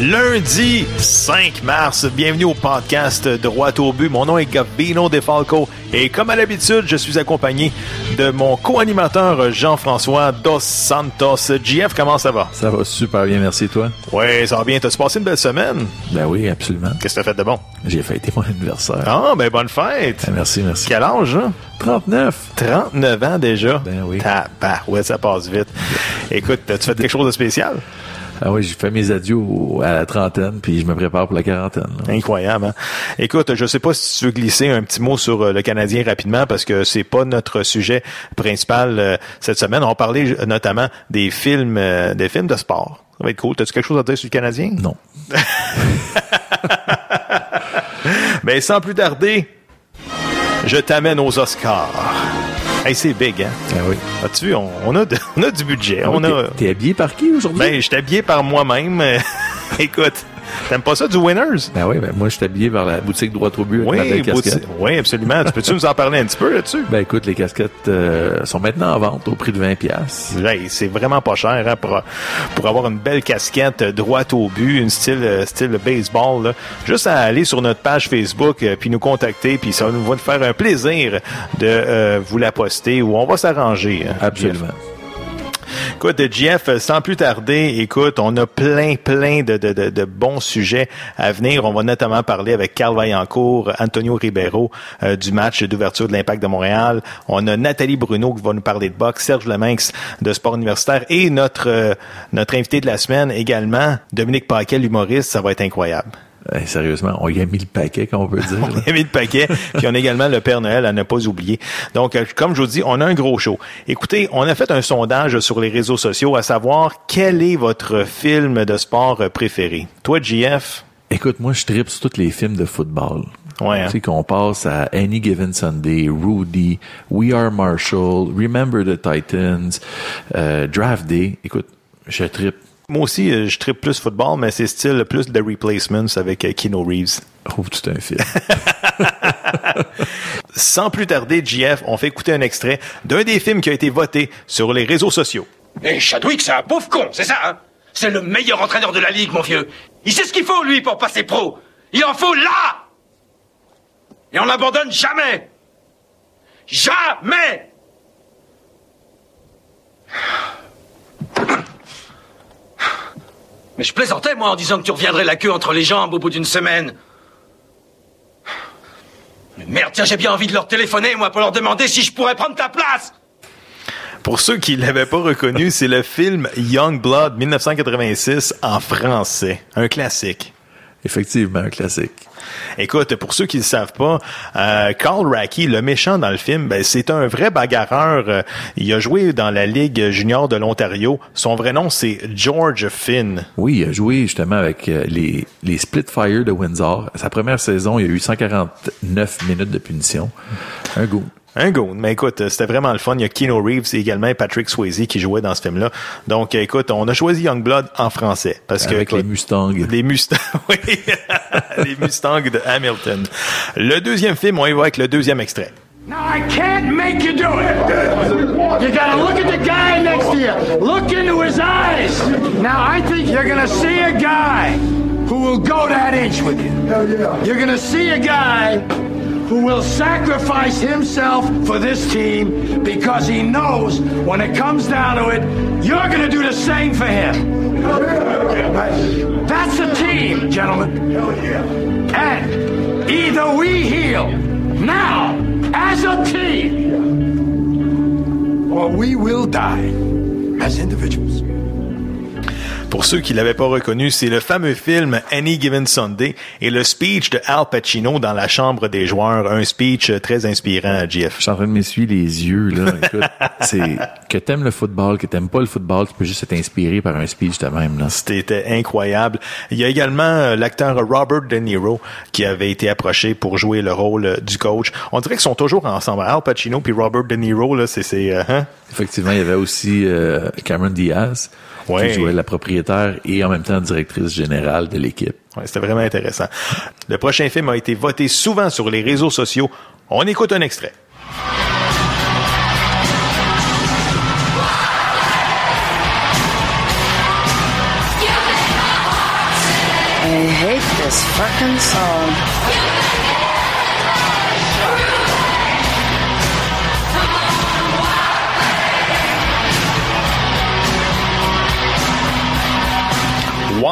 Lundi 5 mars, bienvenue au podcast Droit au but. Mon nom est Gabino Defalco et comme à l'habitude, je suis accompagné de mon co-animateur Jean-François Dos Santos. JF, comment ça va? Ça va super bien, merci toi. Oui, ça va bien. T'as-tu passé une belle semaine? Ben oui, absolument. Qu'est-ce que t'as fait de bon? J'ai fêté mon anniversaire. Ah, ben bonne fête! Ben, merci, merci. Quel âge, hein? 39. 39 ans déjà? Ben oui. Bah, ouais, ça passe vite. Écoute, as-tu fait quelque chose de spécial? Ah oui, j'ai fait mes adieux à la trentaine, puis je me prépare pour la quarantaine. là. Incroyable. Hein? Écoute, je sais pas si tu veux glisser un petit mot sur euh, le Canadien rapidement parce que c'est pas notre sujet principal euh, cette semaine. On va parler euh, notamment des films, euh, des films de sport. Ça va être cool. T'as-tu quelque chose à dire sur le Canadien? Non. Ben, sans plus tarder, je t'amène aux Oscars. Hey, c'est big, hein? Ah oui. As-tu vu, on, on a, de- on a du budget. Ah oui, on a, t'es- T'es habillé par qui aujourd'hui? ben, je suis habillé par moi-même. Écoute, t'aimes pas ça du Winners? Ben oui, ben moi je suis habillé par la boutique droit au but avec ma Oui, belle casquette. oui, absolument. Tu peux-tu nous en parler un petit peu là-dessus? Ben écoute, les casquettes euh, sont maintenant en vente au prix de 20 pièces. Hey, c'est vraiment pas cher hein, pour, pour avoir une belle casquette euh, droite au but, une style euh, style baseball. là. Juste à aller sur notre page Facebook euh, puis nous contacter, puis ça va nous faire un plaisir de vous la poster ou on va s'arranger. hein, Absolument. Écoute, Jeff, sans plus tarder, écoute, on a plein, plein de, de, de, bons sujets à venir. On va notamment parler avec Carl Vaillancourt, Antonio Ribeiro euh, du match d'ouverture de l'Impact de Montréal. On a Nathalie Bruno qui va nous parler de boxe, Serge Leminx de sport universitaire et notre euh, notre invité de la semaine également, Dominique Paquet, l'humoriste. Ça va être incroyable. Hey, sérieusement, on y a mis le paquet, qu'on peut dire. On a mis le paquet, puis on a également le Père Noël à ne pas oublier. Donc, euh, comme je vous dis, on a un gros show. Écoutez, on a fait un sondage sur les réseaux sociaux à savoir quel est votre film de sport préféré. Toi, JF? Écoute, moi je tripe sur tous les films de football. Ouais, hein? Tu sais qu'on passe à Any Given Sunday, Rudy, We Are Marshall, Remember the Titans, euh, Draft Day. Écoute, je tripe. Moi aussi, euh, je tripe plus football, mais c'est style plus The Replacements avec euh, Keanu Reeves. Oh, tout un film. Sans plus tarder, JF, on fait écouter un extrait d'un des films qui a été voté sur les réseaux sociaux. Et Chadwick, c'est un pauvre con, c'est ça, hein? C'est le meilleur entraîneur de la ligue, mon vieux. Il sait ce qu'il faut, lui, pour passer pro. Il en faut là Et on l'abandonne jamais Jamais Mais je plaisantais, moi, en disant que tu reviendrais la queue entre les jambes au bout d'une semaine. Mais merde, tiens, j'ai bien envie de leur téléphoner, moi, pour leur demander si je pourrais prendre ta place Pour ceux qui l'avaient pas reconnu, c'est le film Young Blood 1986 en français. Un classique. Effectivement, un classique. Écoute, pour ceux qui ne le savent pas, euh, Carl Racky, le méchant dans le film, ben, c'est un vrai bagarreur. Euh, il a joué dans la Ligue junior de l'Ontario. Son vrai nom, c'est George Finn. Oui, il a joué justement avec euh, les, les Splitfire de Windsor. Sa première saison, il a eu 149 minutes de punition. Un goût. Un goon. Mais écoute, euh, c'était vraiment le fun. Il y a Keanu Reeves et également Patrick Swayze qui jouaient dans ce film-là. Donc, euh, écoute, on a choisi Youngblood en français. Parce que, Avec les écoute, Mustangs. Les Mustangs, oui. les Mustangs de Hamilton. Le deuxième film, on y va avec le deuxième extrait. Now I can't make you do it. You gotta look at the guy next to you. Look into his eyes. Now I think you're gonna see a guy who will go that inch with you. You're gonna see a guy who will sacrifice himself for this team because he knows when it comes down to it, you're gonna do the same for him. That's a team, gentlemen. And either we heal now as a team, or we will die as individuals. Pour ceux qui l'avaient pas reconnu, c'est le fameux film Any Given Sunday et le speech de Al Pacino dans la chambre des joueurs, un speech très inspirant à GF. Je suis en train de m'essuyer les yeux, là. Écoute, c'est, que t'aimes le football, que t'aimes pas le football, tu peux juste être inspiré par un speech de même, là. C'était incroyable. Il y a également euh, l'acteur Robert De Niro qui avait été approché pour jouer le rôle euh, du coach. On dirait qu'ils sont toujours ensemble. Al Pacino puis Robert De Niro, là, c'est, c'est, euh, hein? Effectivement, il y avait aussi euh, Cameron Diaz Ouais. qui jouait la propriétaire et en même temps directrice générale de l'équipe. Ouais, c'était vraiment intéressant. Le prochain film a été voté souvent sur les réseaux sociaux. On écoute un extrait. I hate this fucking song.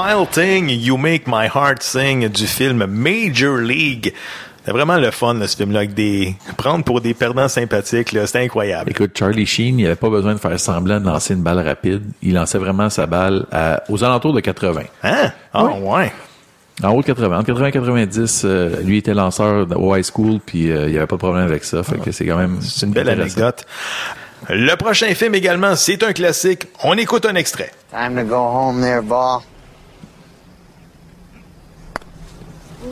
Wild Thing, You Make My Heart Sing du film Major League. C'est vraiment le fun, là, ce film-là, avec des... Prendre pour des perdants sympathiques, là, c'était incroyable. Écoute, Charlie Sheen, il avait pas besoin de faire semblant de lancer une balle rapide. Il lançait vraiment sa balle à- aux alentours de 80. Hein? Ah, ouais. En haut de 80. Entre 80 et 90, euh, lui était lanceur au high school, puis euh, il y avait pas de problème avec ça. Fait que c'est quand même... C'est une belle anecdote. Le prochain film également, c'est un classique. On écoute un extrait. Time to go home there, ball.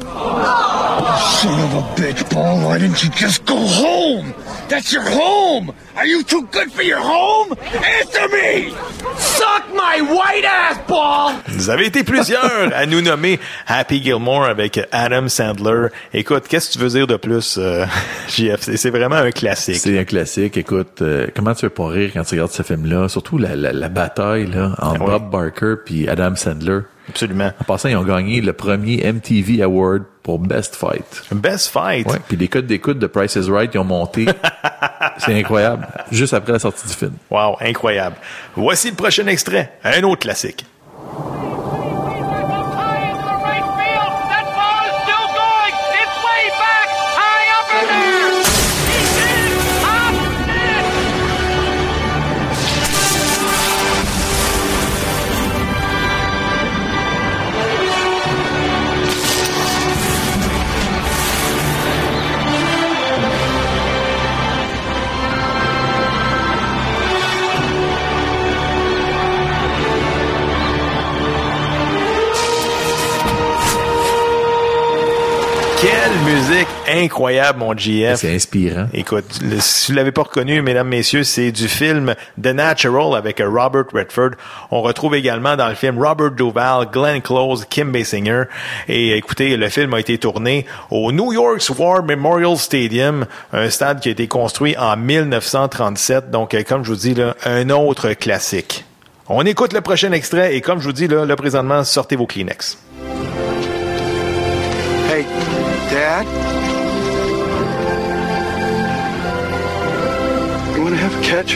Son of a bitch, Paul. Why didn't you just go home? That's your home. Are you too good for your home? Answer me. Suck my white ass, Paul. Vous avez été plusieurs à nous nommer Happy Gilmore avec Adam Sandler. Écoute, qu'est-ce que tu veux dire de plus, euh, JF? C'est- C'est vraiment un classique. C'est un classique. Écoute, euh, comment tu veux pas rire quand tu regardes ce film-là? Surtout la, la, la bataille là, entre Ouais. Bob Barker puis Adam Sandler. Absolument. En passant, ils ont gagné le premier MTV Award pour Best Fight. Best Fight? Ouais. Puis les codes d'écoute de Price is Right, ils ont monté. C'est incroyable. Juste après la sortie du film. Wow, incroyable. Voici le prochain extrait. Un autre classique. Musique incroyable, mon GF. C'est inspirant. Écoute, le- si vous l'avez pas reconnu, mesdames, messieurs, c'est du film The Natural avec euh, Robert Redford. On retrouve également dans le film Robert Duvall, Glenn Close, Kim Basinger. Et écoutez, le film a été tourné au New York's War Memorial Stadium, un stade qui a été construit en 1937. Donc, euh, comme je vous dis, là, un autre classique. On écoute le prochain extrait et comme je vous dis, là, là présentement, sortez vos Kleenex. Hey, Dad? You want to have a catch?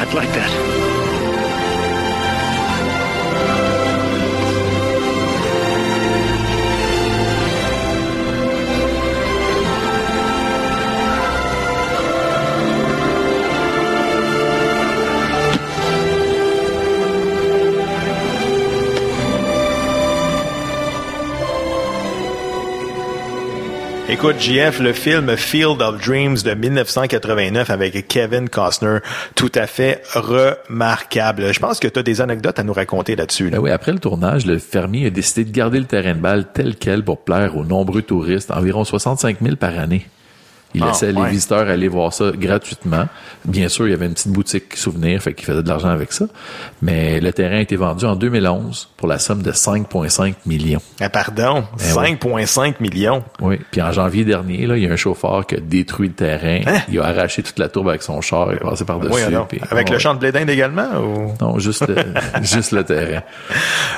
I'd like that. Écoute, JF, le film Field of Dreams de 1989 avec Kevin Costner, tout à fait remarquable. Je pense que tu as des anecdotes à nous raconter là-dessus. là. Ben oui, après le tournage, le fermier a décidé de garder le terrain de balle tel quel pour plaire aux nombreux touristes, environ 65 000 par année. Il Ah, laissait ouais. les visiteurs aller voir ça gratuitement. Bien sûr, il y avait une petite boutique souvenir, fait qu'il faisait de l'argent avec ça. Mais le terrain a été vendu en 2011 pour la somme de 5,5 millions. Ah, pardon, Eh ouais. 5,5 millions. Oui. Puis en janvier dernier, là, il y a un chauffeur qui a détruit le terrain. Hein? Il a arraché toute la tourbe avec son char et est passé par-dessus. Oui, alors, puis- avec ouais. le champ de blé d'Inde également? Ou... Non, juste le, juste le terrain.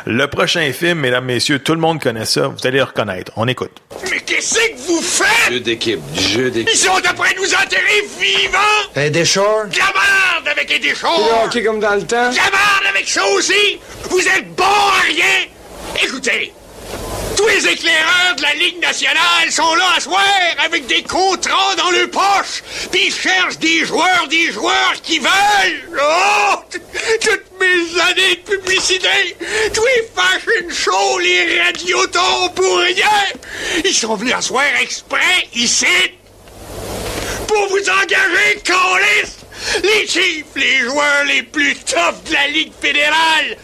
Le prochain film, mesdames, messieurs, tout le monde connaît ça. Vous allez le reconnaître. On écoute. Mais qu'est-ce que vous faites? Jeu d'équipe, jeu d'équipe. Ils sont après nous enterrer vivants! Hey, Deschores? De la merde avec les déchets! hockey comme dans le temps? De la merde avec ça aussi! Vous êtes bons à rien! Écoutez! Tous les éclaireurs de la Ligue nationale sont là à soir avec des contrats dans le poche. Puis ils cherchent des joueurs, des joueurs qui veulent. Oh! Toutes mes années de publicité, tous les fashion shows, les radiotons pour rien. Ils sont venus à soir exprès ici pour vous engager, Callis! Les Chiefs, les joueurs les plus tough de la Ligue fédérale!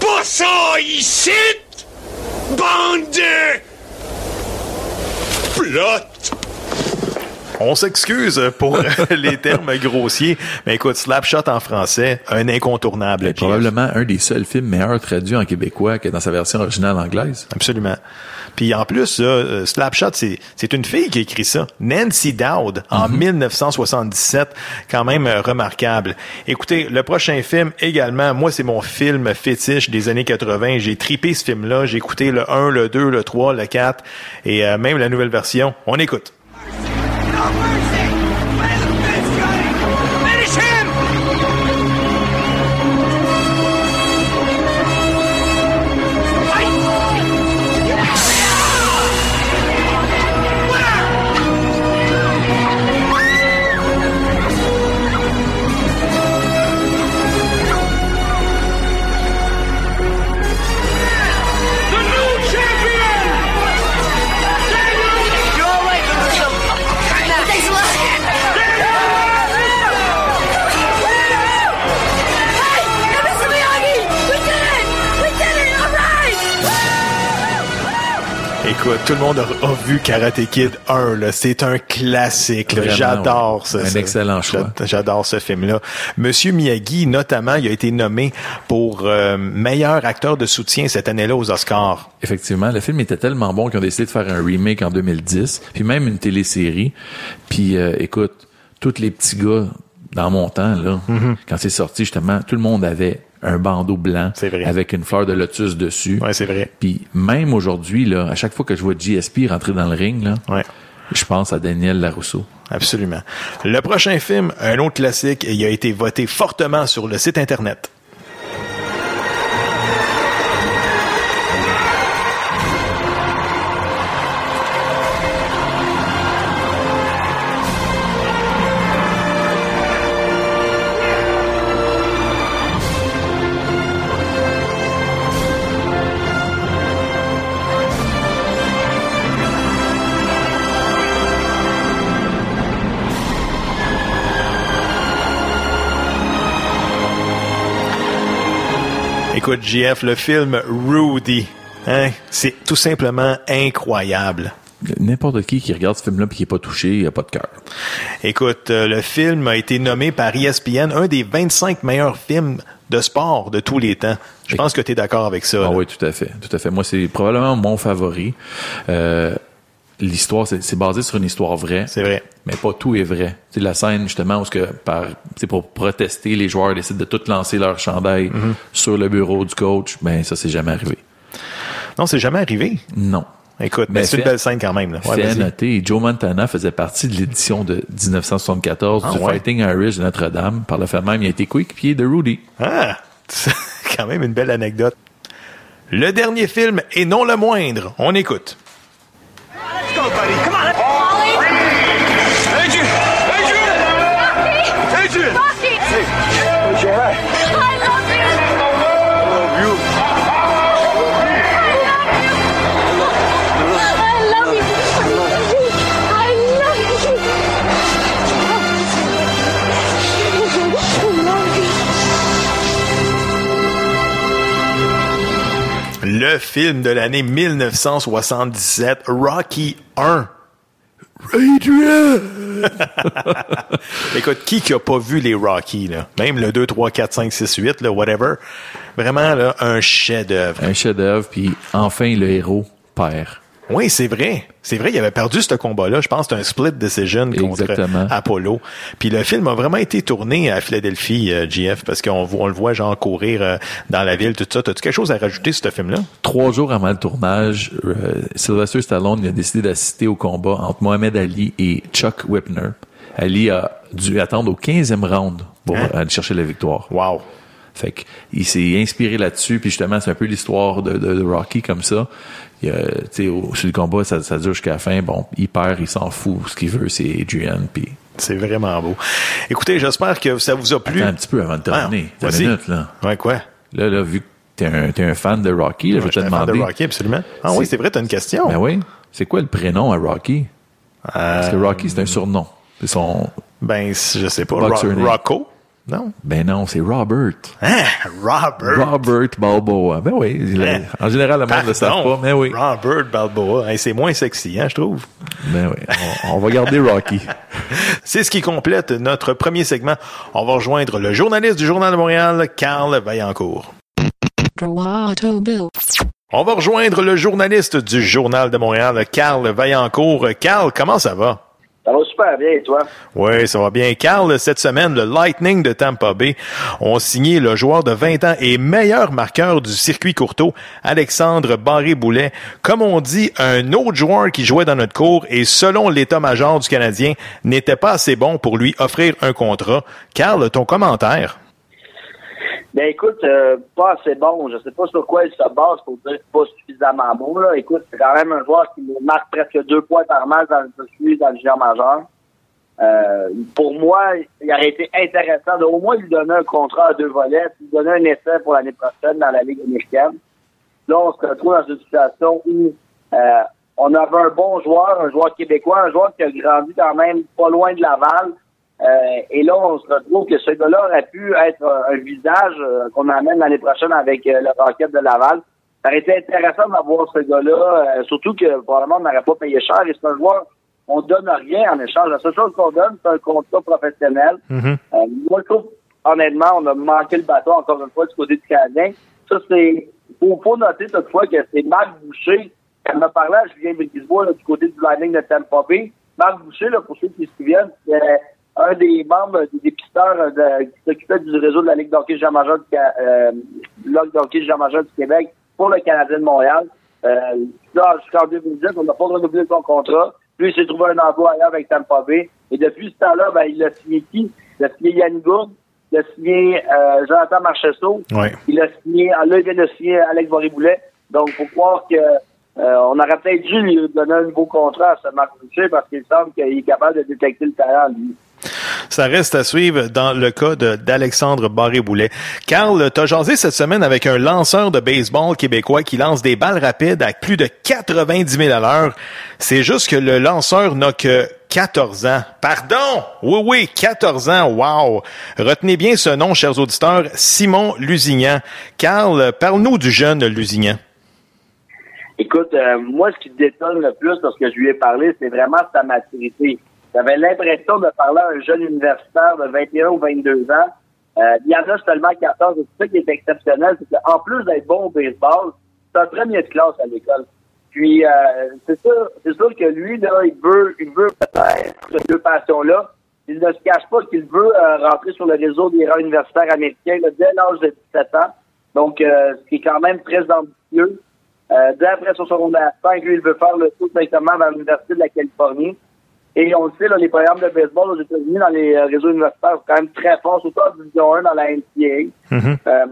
Pas ça ici! Bande de... Plot! On s'excuse pour les termes grossiers, mais écoute, Slapshot en français, un incontournable. Probablement un des seuls films meilleurs traduits en québécois que dans sa version originale anglaise. Absolument. Puis en plus, euh, Slapshot, c'est, c'est une fille qui a écrit ça. Nancy Dowd, en 1977. Quand même euh, remarquable. Écoutez, le prochain film également, moi, c'est mon film fétiche des années 80. J'ai tripé ce film-là. J'ai écouté le 1, le 2, le 3, le 4 et euh, même la nouvelle version. On écoute. Écoute, tout le monde a, a vu Karate Kid 1, là. C'est un classique, J'adore ouais. ça. Un excellent choix. J'a- J'adore ce film-là. Monsieur Miyagi, notamment, il a été nommé pour euh, meilleur acteur de soutien cette année-là aux Oscars. Effectivement, le film était tellement bon qu'ils ont décidé de faire un remake en 2010, puis même une télésérie. Puis euh, écoute, tous les petits gars dans mon temps là, Mm-hmm. quand c'est sorti justement, tout le monde avait un bandeau blanc C'est vrai. avec une fleur de lotus dessus. Ouais, c'est vrai. Puis même aujourd'hui là, à chaque fois que je vois GSP rentrer dans le ring là, Ouais. je pense à Daniel Larousseau. Absolument. Le prochain film, un autre classique, et il a été voté fortement sur le site Internet. Écoute, JF, le film Rudy, hein, c'est tout simplement incroyable. N'importe qui qui regarde ce film-là puis qui est pas touché, il a pas de cœur. Écoute, euh, le film a été nommé par ESPN un des 25 meilleurs films de sport de tous les temps. Je pense que tu es d'accord avec ça. Ah là. oui, tout à fait, tout à fait. Moi, c'est probablement mon favori. Euh, L'histoire, c'est c'est basé sur une histoire vraie. C'est vrai. Mais pas tout est vrai. C'est la scène justement où ce que par c'est pour protester, les joueurs décident de tout lancer leur chandail Mm-hmm. sur le bureau du coach. Ben ça, c'est jamais arrivé. Non, c'est jamais arrivé. Non. Écoute, Mais mais c'est une belle scène quand même. Ouais, fait à noter, Joe Montana faisait partie de l'édition de 1974 Ah du ouais? Fighting Irish de Notre-Dame. Par le fait même, il a été coéquipier de Rudy. Ah, c'est quand même une belle anecdote. Le dernier film, et non le moindre, on écoute. Let's go, buddy. Come film de l'année 1977, Rocky 1. Écoute, qui qui a pas vu les Rocky, là? Même le 2, 3, 4, 5, 6, 8, là, whatever. Vraiment, là, un chef-d'œuvre. Un chef-d'œuvre, puis enfin le héros perd. Oui, c'est vrai. C'est vrai, il avait perdu ce combat-là. Je pense que c'était un split decision contre Exactement. Apollo. Puis le film a vraiment été tourné à Philadelphie, euh, GF, parce qu'on voit- on le voit genre courir euh, dans la ville, tout ça. T'as-tu quelque chose à rajouter sur ce film-là? Trois jours avant le tournage, euh, Sylvester Stallone il a décidé d'assister au combat entre Mohamed Ali et Chuck Whipner. Ali a dû attendre au 15e round pour Hein? aller chercher la victoire. Wow. Fait qu'il s'est inspiré là-dessus, puis justement, c'est un peu l'histoire de, de, de Rocky comme ça. Il a, au- sur le combat, ça, ça dure jusqu'à la fin. Bon, il perd, il s'en fout. Ce qu'il veut, c'est Adrian, puis C'est vraiment beau. Écoutez, j'espère que ça vous a plu. Attends un petit peu avant de terminer. Ah, minute, là. Ouais, quoi? Là, là, vu que t'es un, t'es un fan de Rocky, là, je vais te J'étais un fan demander. de Rocky, absolument. Ah oui, C'est- vrai, t'as une question. Ben oui. C'est quoi le prénom à Rocky? Parce que Euh, Rocky, c'est un surnom. C'est son. Ben, je sais pas. Ro-. Rocco? Non? Ben non, c'est Robert. Hein? Robert? Robert Balboa. Ben oui. Hein? En général, le monde ne le Pardon. pas, mais oui. Robert Balboa. Hey, c'est moins sexy, hein, je trouve. Ben oui. On, on va garder Rocky. C'est ce qui complète notre premier segment. On va rejoindre le journaliste du Journal de Montréal, Carl Vaillancourt. On va rejoindre le journaliste du Journal de Montréal, Carl Vaillancourt. Carl, comment ça va? Ça va super bien, toi? Oui, ça va bien. Carl, cette semaine, le Lightning de Tampa Bay ont signé le joueur de 20 ans et meilleur marqueur du circuit courteau, Alexandre Barré-Boulet. Comme on dit, un autre joueur qui jouait dans notre cours et selon l'état-major du Canadien, n'était pas assez bon pour lui offrir un contrat. Carl, ton commentaire? Ben écoute, euh, pas assez bon. Je sais pas sur quoi il se base pour dire pas suffisamment bon. Là. Écoute, c'est quand même un joueur qui marque presque deux points par match dans le dans le junior majeur. Euh, pour moi, il aurait été intéressant de au moins lui donner un contrat à deux volets, lui donner un essai pour l'année prochaine dans la Ligue américaine. Là, on se retrouve dans une situation où euh, on avait un bon joueur, un joueur québécois, un joueur qui a grandi quand même pas loin de Laval. Euh, et là, on se retrouve que ce gars-là aurait pu être un, un visage euh, qu'on amène l'année prochaine avec euh, le Rocket de Laval. Ça aurait été intéressant d'avoir ce gars-là, euh, surtout que probablement on n'aurait pas payé cher. Et c'est un joueur, on donne rien en échange. La seule chose qu'on donne, c'est un contrat professionnel. Euh, moi, je trouve, honnêtement, on a manqué le bateau encore une fois du côté du Canadien. Ça, c'est. Faut, faut noter toutefois que c'est Marc Boucher qui m'a parlé à Julien Brisbois du côté du Lightning de Tampa Bay. Marc Boucher, là, pour ceux qui se souviennent, c'est un des membres des dépisteurs euh, de- qui s'occupait du réseau de la Ligue d'hockey Jean Major du, euh, du Québec pour le Canadien de Montréal. Euh, là, jusqu'en 2010, on n'a pas renouvelé son contrat. Lui, il s'est trouvé un emploi ailleurs avec Tampa Bay. Et depuis ce temps-là, ben, il a signé qui? Il a signé Yann Gourde, il a signé euh, Jonathan Marcheseau, Oui. il a signé, ah, là, il vient de signer Alex Boré-Boulet. Donc, faut croire que euh, on aurait peut-être dû lui donner un nouveau contrat à ce Marc Boucher parce qu'il semble qu'il est capable de détecter le talent, lui. Ça reste à suivre dans le cas d'Alexandre Barré-Boulet. Carl, t'as jasé cette semaine avec un lanceur de baseball québécois qui lance des balles rapides à plus de 90 000 à l'heure. C'est juste que le lanceur n'a que 14 ans. Pardon! Oui, oui, 14 ans. Wow! Retenez bien ce nom, chers auditeurs, Simon Lusignan. Carl, parle-nous du jeune Lusignan. Écoute, euh, moi, ce qui me détonne le plus lorsque je lui ai parlé, c'est vraiment sa maturité. J'avais l'impression de parler à un jeune universitaire de 21 ou 22 ans. Euh, il y en a seulement 14. Et c'est ça qui est exceptionnel, c'est qu'en plus d'être bon au baseball, c'est un premier de classe à l'école. Puis, euh, c'est sûr, c'est sûr que lui, là, il veut, il veut ces deux passions-là. Il ne se cache pas qu'il veut euh, rentrer sur le réseau des rangs universitaires américains là, dès l'âge de 17 ans. Donc, euh, ce qui est quand même très ambitieux. Euh, dès après son secondaire 5, lui, il veut faire le tour directement vers l'Université de la Californie. Et on le sait, là, les programmes de baseball aux États-Unis, dans les euh, réseaux universitaires, sont quand même très forts, surtout en Division 1 dans la NCAA. Euh,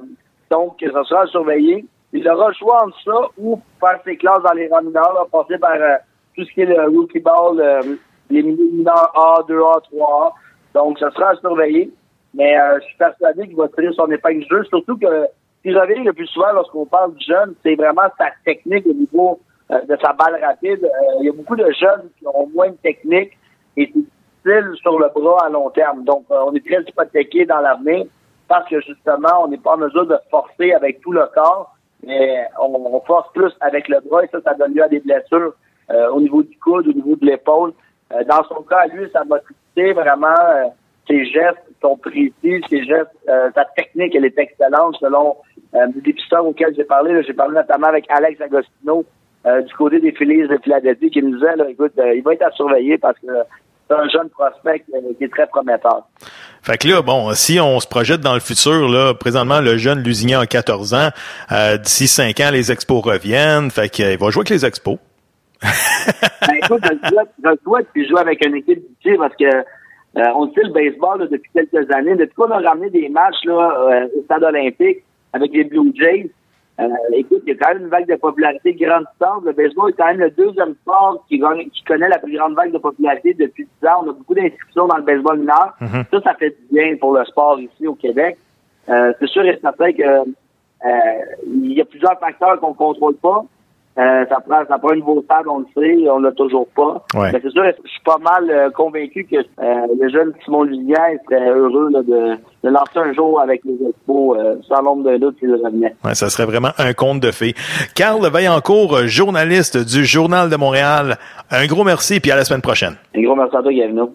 donc, ça sera à surveiller. Il aura le choix entre ça ou faire ses classes dans les rangs mineurs, là, passer par euh, tout ce qui est le rookie ball, euh, les mineurs A, 2A, 3A. Donc, ça sera à surveiller. Mais je suis persuadé qu'il va tirer son épingle du jeu, surtout que ce qui revient le plus souvent lorsqu'on parle du jeune, c'est vraiment sa technique au niveau de sa balle rapide. Euh, il y a beaucoup de jeunes qui ont moins de technique et c'est difficile sur le bras à long terme. Donc, euh, on est très hypothéqué dans l'avenir parce que justement, on n'est pas en mesure de forcer avec tout le corps, mais on, on force plus avec le bras et ça, ça donne lieu à des blessures euh, au niveau du coude, au niveau de l'épaule. Euh, dans son cas, lui, sa motricité, vraiment, euh, ses gestes sont précis, ses gestes, euh, sa technique, elle est excellente selon euh, des dépisteurs auxquels j'ai parlé. J'ai parlé notamment avec Alex Agostino euh, du côté des Phillies de Philadelphie qui me disait, là, écoute, euh, il va être à surveiller parce que c'est un jeune prospect euh, qui est très prometteur. Fait que là, bon, si on se projette dans le futur, là, présentement, le jeune Lusignan a 14 ans. Euh, D'ici 5 ans, les expos reviennent. Fait qu'il va jouer avec les expos. Ben, écoute, je le souhaite, je le souhaite, puis jouer avec une équipe d'ici parce que Euh, on sait le baseball là, depuis quelques années. Depuis qu'on a ramené des matchs là, euh, au stade olympique avec les Blue Jays, euh, écoute, il y a quand même une vague de popularité grandissante. Le baseball est quand même le deuxième sport qui, connaît la plus grande vague de popularité depuis 10 ans. On a beaucoup d'inscriptions dans le baseball mineur. Ça, ça fait du bien pour le sport ici au Québec. Euh, c'est sûr et certain que euh, il y a plusieurs facteurs qu'on contrôle pas. Euh, ça prend ça prend une nouveau stade, on le sait, on l'a toujours pas. Ouais. Mais c'est sûr, je suis pas mal euh, convaincu que euh, le jeune Simon Lucien serait heureux là, de, de lancer un jour avec les expos, euh, sans l'ombre d'un doute s'il revenait. Ouais, ça serait vraiment un conte de fées. Carl Vaillancourt, journaliste du Journal de Montréal, un gros merci puis à la semaine prochaine. Un gros merci à toi, Gavino.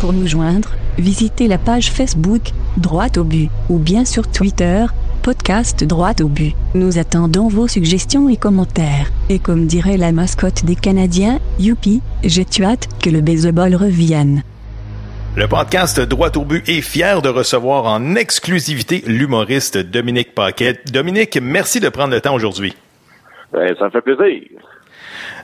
Pour nous joindre, visitez la page Facebook Droite au but ou bien sur Twitter podcast Droite au but. Nous attendons vos suggestions et commentaires. Et comme dirait la mascotte des Canadiens, youpi, j'ai hâte que le baseball revienne. Le podcast Droit au but est fier de recevoir en exclusivité l'humoriste Dominique Paquet. Dominique, merci de prendre le temps aujourd'hui. Ben, ça me fait plaisir.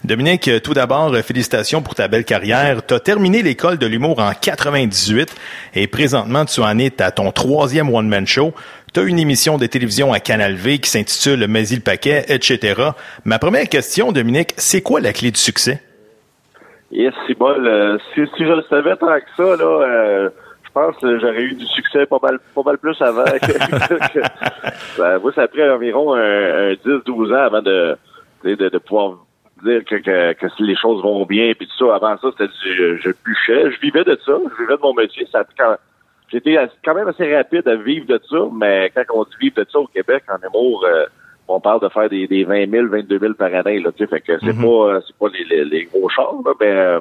Dominique, tout d'abord, félicitations pour ta belle carrière. Tu as terminé l'école de l'humour en 98 et présentement, tu en es à ton troisième one-man show. Tu as une émission de télévision à Canal V qui s'intitule Mais le paquet, etc. Ma première question, Dominique, c'est quoi la clé du succès? Yes, c'est bon. euh, si, si je le savais tant que ça, là, euh, je pense que j'aurais eu du succès pas mal, pas mal plus avant. que- Ben, moi, ça a pris environ un, un 10-12 ans avant de, de, de pouvoir dire que, que, que si les choses vont bien puis tout ça. Avant ça, c'était du je bûchais. Je vivais de ça. Je vivais de mon métier. Ça quand J'étais quand même assez rapide à vivre de ça, mais quand on dit vivre de ça au Québec, en humour, euh, on parle de faire des, des 20 000, 22 000 par année, là, tu sais, fait que c'est Mhm. pas, euh, c'est pas les, les, les gros chars, là, mais, euh,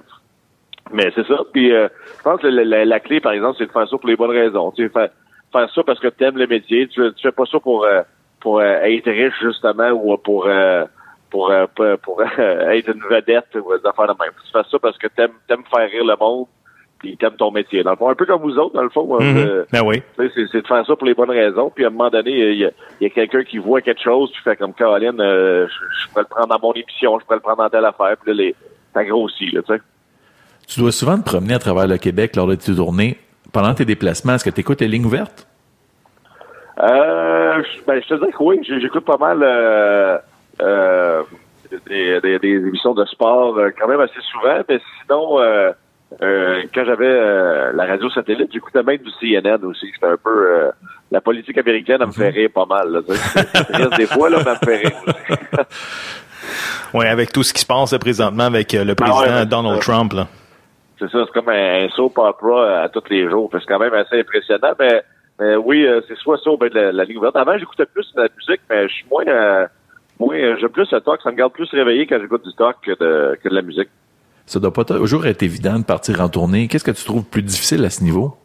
mais c'est ça. Puis, euh, je pense que la, la- la clé, par exemple, c'est de faire ça pour les bonnes raisons. Tu sais, faire, faire ça parce que tu aimes le métier. Tu, tu fais pas ça pour, euh, pour euh, être riche, justement, ou pour, euh, pour, euh, pour, pour, euh, être une vedette ou des affaires de même. Tu fais ça parce que t'aimes, t'aimes faire rire le monde puis t'aimes ton métier. Dans le fond, un peu comme vous autres, dans le fond. hein, Mhm. euh, Ben oui. c'est, c'est de faire ça pour les bonnes raisons. Puis à un moment donné, il y a, il y a quelqu'un qui voit quelque chose, puis fait comme Caroline, euh, je, je pourrais le prendre dans mon émission, je pourrais le prendre dans telle affaire, puis là, les, ça grossit, là, tu sais. Tu dois souvent te promener à travers le Québec lors de tes tournées. Pendant tes déplacements, est-ce que tu écoutes les lignes ouvertes? Euh, je- ben, je te dis que oui, j'écoute pas mal euh, des, des, des émissions de sport euh, quand même assez souvent, mais sinon, euh, euh, quand j'avais euh, la radio satellite, j'écoutais même du CNN aussi. C'était un peu euh, la politique américaine, elle me fait rire pas mal. Là, reste des fois, là, mais elle me fait rire aussi. Oui, avec tout ce qui se passe présentement avec le président Ah ouais, Donald ça. Trump. Là. C'est ça, c'est comme un, un soap opera à tous les jours. C'est quand même assez impressionnant, mais, mais oui, euh, c'est soit ça ou la, la ligne ouverte. Avant, j'écoutais plus de la musique, mais je suis moins, euh, moins euh, j'aime plus le talk. Ça me garde plus réveillé quand j'écoute du talk que de, que de la musique. Ça doit pas toujours être évident de partir en tournée. Qu'est-ce que tu trouves plus difficile à ce niveau?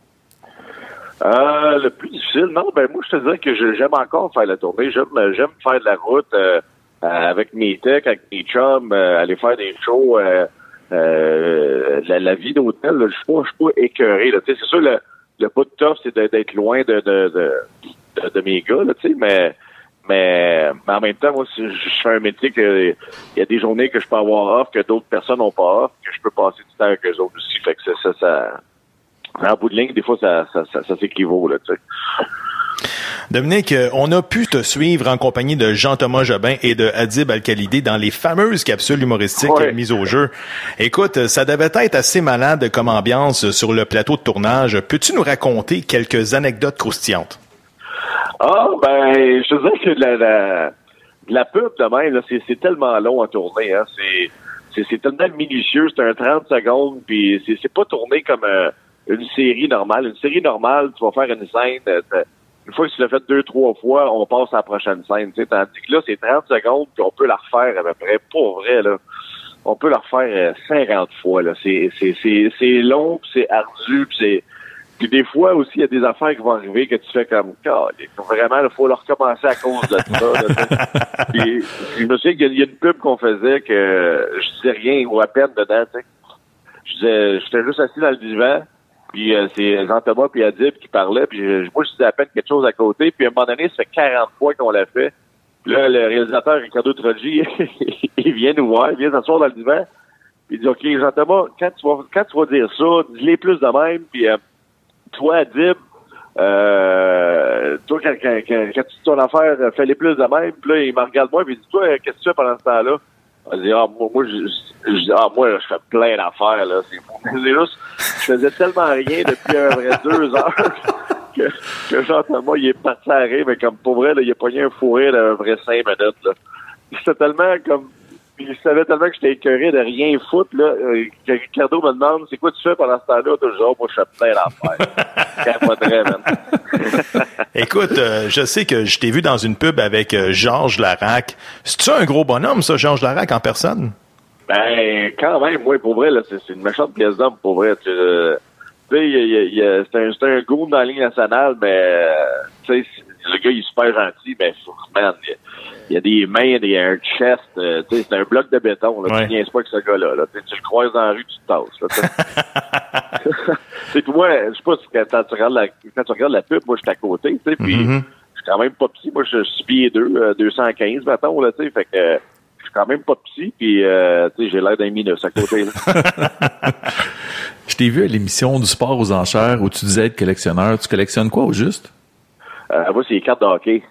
Euh, le plus difficile, non, ben moi je te dirais que j'aime encore faire la tournée. J'aime j'aime faire de la route euh, euh, avec mes techs, avec mes chums, euh, aller faire des shows. Euh, euh, la, la vie d'hôtel, je suis pas, je suis pas écœuré. C'est sûr le, le bout de tough, c'est d'être loin de, de, de, de, de mes gars, là, tu sais, mais mais, mais en même temps, moi, si je fais un métier que il y a des journées que je peux avoir off, que d'autres personnes n'ont pas off, que je peux passer du temps avec eux autres aussi. Fait que ça, ça, ça en bout de ligne, des fois, ça, ça, ça, ça s'équivaut, là, tu sais. Dominique, euh, on a pu te suivre en compagnie de Jean-Thomas Jobin et de Adib Al-Khalidi dans les fameuses capsules humoristiques Ouais. mises au jeu. Écoute, euh, ça devait être assez malade comme ambiance sur le plateau de tournage. Peux-tu nous raconter quelques anecdotes croustillantes? Ah, ben, je te dirais que la, la, la pub de même, là, c'est, tellement long à tourner, hein. C'est, tellement minutieux, c'est un 30 secondes, puis c'est, pas tourné comme euh, une série normale. Une série normale, tu vas faire une scène, euh, une fois que tu l'as fait deux, trois fois, on passe à la prochaine scène, tu sais. Tandis que là, c'est 30 secondes, puis on peut la refaire à peu près, pour vrai, là. On peut la refaire euh, 50 fois, là. C'est, long, c'est ardu, c'est... Puis des fois aussi, il y a des affaires qui vont arriver que tu fais comme, vraiment, il faut le recommencer à cause de ça. puis, je me souviens qu'il y a- il y a une pub qu'on faisait que je disais rien ou à peine dedans, tu sais. Je disais, j'étais juste assis dans le divan, puis euh, c'est Jean-Thomas puis Adib qui parlaient, puis je- moi, je disais à peine quelque chose à côté, puis à un moment donné, ça fait 40 fois qu'on l'a fait. Puis là, le réalisateur Ricardo Troggi, il vient nous voir, il vient s'asseoir dans le divan, Puis il dit, OK, Jean-Thomas, quand tu vas, quand tu vas dire ça, dis-les plus de même, puis euh, toi, Dib, euh, toi, quand, quand, quand, quand tu dis ton affaire, euh, fais-les plus de même, puis là, il me regarde moi, puis il dit, toi, qu'est-ce que tu fais pendant ce temps-là? Je dis, ah, moi, moi, je, je, ah, moi, je fais plein d'affaires, là, c'est juste, je faisais tellement rien depuis un vrai deux heures que, que Jean-Thomas, il est parti à rire, mais comme pour vrai, là, il a pogné un fou rire d'un vrai cinq minutes, là. C'était tellement comme, il savait tellement que j'étais écœuré de rien foutre, là, euh, que Ricardo me demande, c'est quoi tu fais pendant ce temps-là? Toujours, moi, je fais plein d'affaires. Man. Écoute, euh, je sais que je t'ai vu dans une pub avec euh, Georges Larac. C'est-tu un gros bonhomme, ça, Georges Larac, en personne? Ben, quand même, moi, pour vrai, là, c'est c'est une méchante pièce d'homme, pour vrai. Tu sais, c'est un, c'est un goût dans la ligne nationale, mais, tu sais, le gars, il est super gentil, mais, man, il y a, des mains, il y a un chest, euh, tu sais, c'est un bloc de béton, là. Ouais. Tu niaises pas avec ce gars-là, là. Tu le croises dans la rue, tu te tasses, là, tu sais. C'est que moi, je sais pas si quand, tu regardes la, quand tu regardes la pub, moi, je suis à côté, tu sais, puis Mhm. je suis quand même pas petit. Moi, je suis pieds 2, 215, mettons, là, tu sais, fait que euh, je suis quand même pas petit, puis, euh, tu sais, j'ai l'air d'un minus à côté, là. Je t'ai vu à l'émission du sport aux enchères où tu disais être collectionneur. Tu collectionnes quoi au juste? Euh, moi, c'est les cartes de hockey.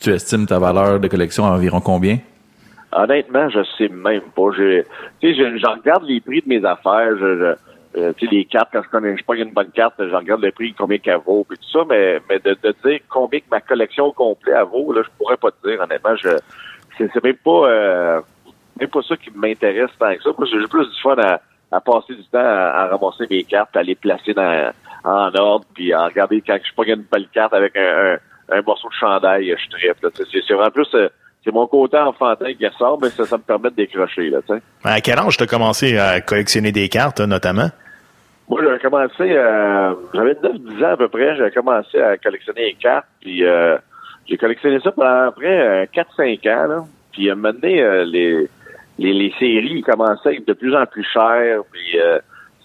Tu estimes ta valeur de collection à environ combien? Honnêtement, je sais même pas. Je, tu sais, je, je regarde les prix de mes affaires. Je, je- euh, tu sais, les cartes, quand je connais, je pogne une bonne carte, je regarde le prix, combien qu'elle vaut, puis tout ça, mais, mais de, de dire combien que ma collection au complet elle vaut, là, je pourrais pas te dire, honnêtement. Je, c'est, c'est même pas, euh, même pas ça qui m'intéresse tant que ça. Moi, j'ai plus du fun à, à passer du temps à, à ramasser mes cartes, à les placer dans, en ordre, puis à regarder quand je pogne une belle carte avec un, un, un morceau de chandail, je tripe. Tu C'est, vraiment plus, euh, c'est mon côté enfantin qui ressort, mais ça, ça me permet de décrocher, là, tu sais. À quel âge t'as commencé à collectionner des cartes, notamment? Moi, j'avais commencé, euh, j'avais 9-10 ans à peu près, j'avais commencé à collectionner les cartes, puis euh, j'ai collectionné ça pendant après euh, 4-5 ans, là. Puis à un moment donné, euh, les, les, les séries commençaient à être de plus en plus chères, puis euh,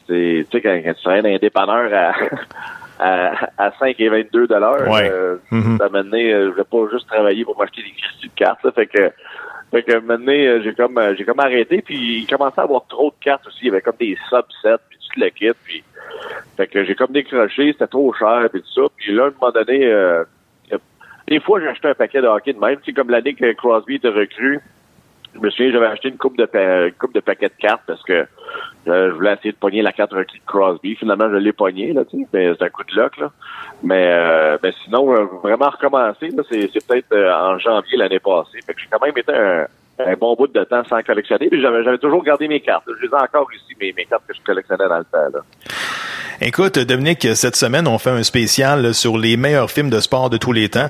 c'est, tu sais, quand, quand tu travailles dans un dépanneur à, à, à 5 et 22 dollars, Ouais. euh, ça m'a donné, euh, je voulais pas juste travailler pour m'acheter des cristaux de cartes, là, fait que fait que maintenant, euh, j'ai comme j'ai comme arrêté, puis il commençait à avoir trop de cartes aussi. Il y avait comme des subsets, puis tout le kit, puis fait que j'ai comme décroché, c'était trop cher, puis tout ça. Puis là, à un moment donné, euh, des fois, j'ai acheté un paquet de hockey de même. Tu sais, comme l'année que Crosby était recru, je me souviens, j'avais acheté une coupe de de paquets de cartes parce que je voulais essayer de pogner la carte de Crosby. Finalement, je l'ai pogné, là, tu sais, mais c'est un coup de luck, là. Mais, euh, sinon, euh, vraiment recommencer, là, c'est, peut-être euh, en janvier l'année passée. Fait que j'ai quand même été un, bon bout de temps sans collectionner. Puis j'avais, j'avais toujours gardé mes cartes. Je les ai encore ici, mes, mes cartes que je collectionnais dans le temps, là. Écoute, Dominique, cette semaine, on fait un spécial sur les meilleurs films de sport de tous les temps.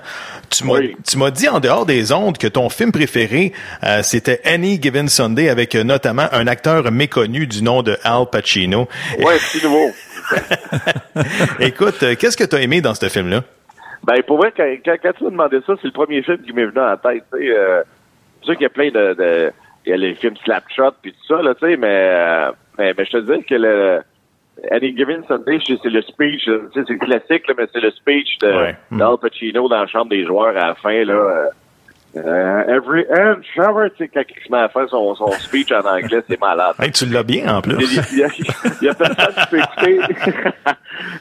Tu m'as, Oui. tu m'as dit en dehors des ondes que ton film préféré, euh, c'était Any Given Sunday avec euh, notamment un acteur méconnu du nom de Al Pacino. Ouais, petit nouveau. Écoute, euh, qu'est-ce que tu as aimé dans ce film-là? Ben, pour vrai, quand, quand, quand tu m'as demandé ça, c'est le premier film qui m'est venu en tête, tu sais. C'est sûr qu'il y a plein de, de, il y a les films Slapshot puis tout ça, là, tu sais, mais, euh, mais, mais je te dis que le, Any Given Sunday, c'est le speech, c'est le classique, là, mais c'est le speech de, Ouais. d'Al Pacino dans la chambre des joueurs à la fin, là. euh, euh, every inch, hour, tu sais, quand il se met à faire son, son speech en anglais, c'est malade. Hey, tu l'as bien en plus. a- il y a- il y a personne qui peut écouter.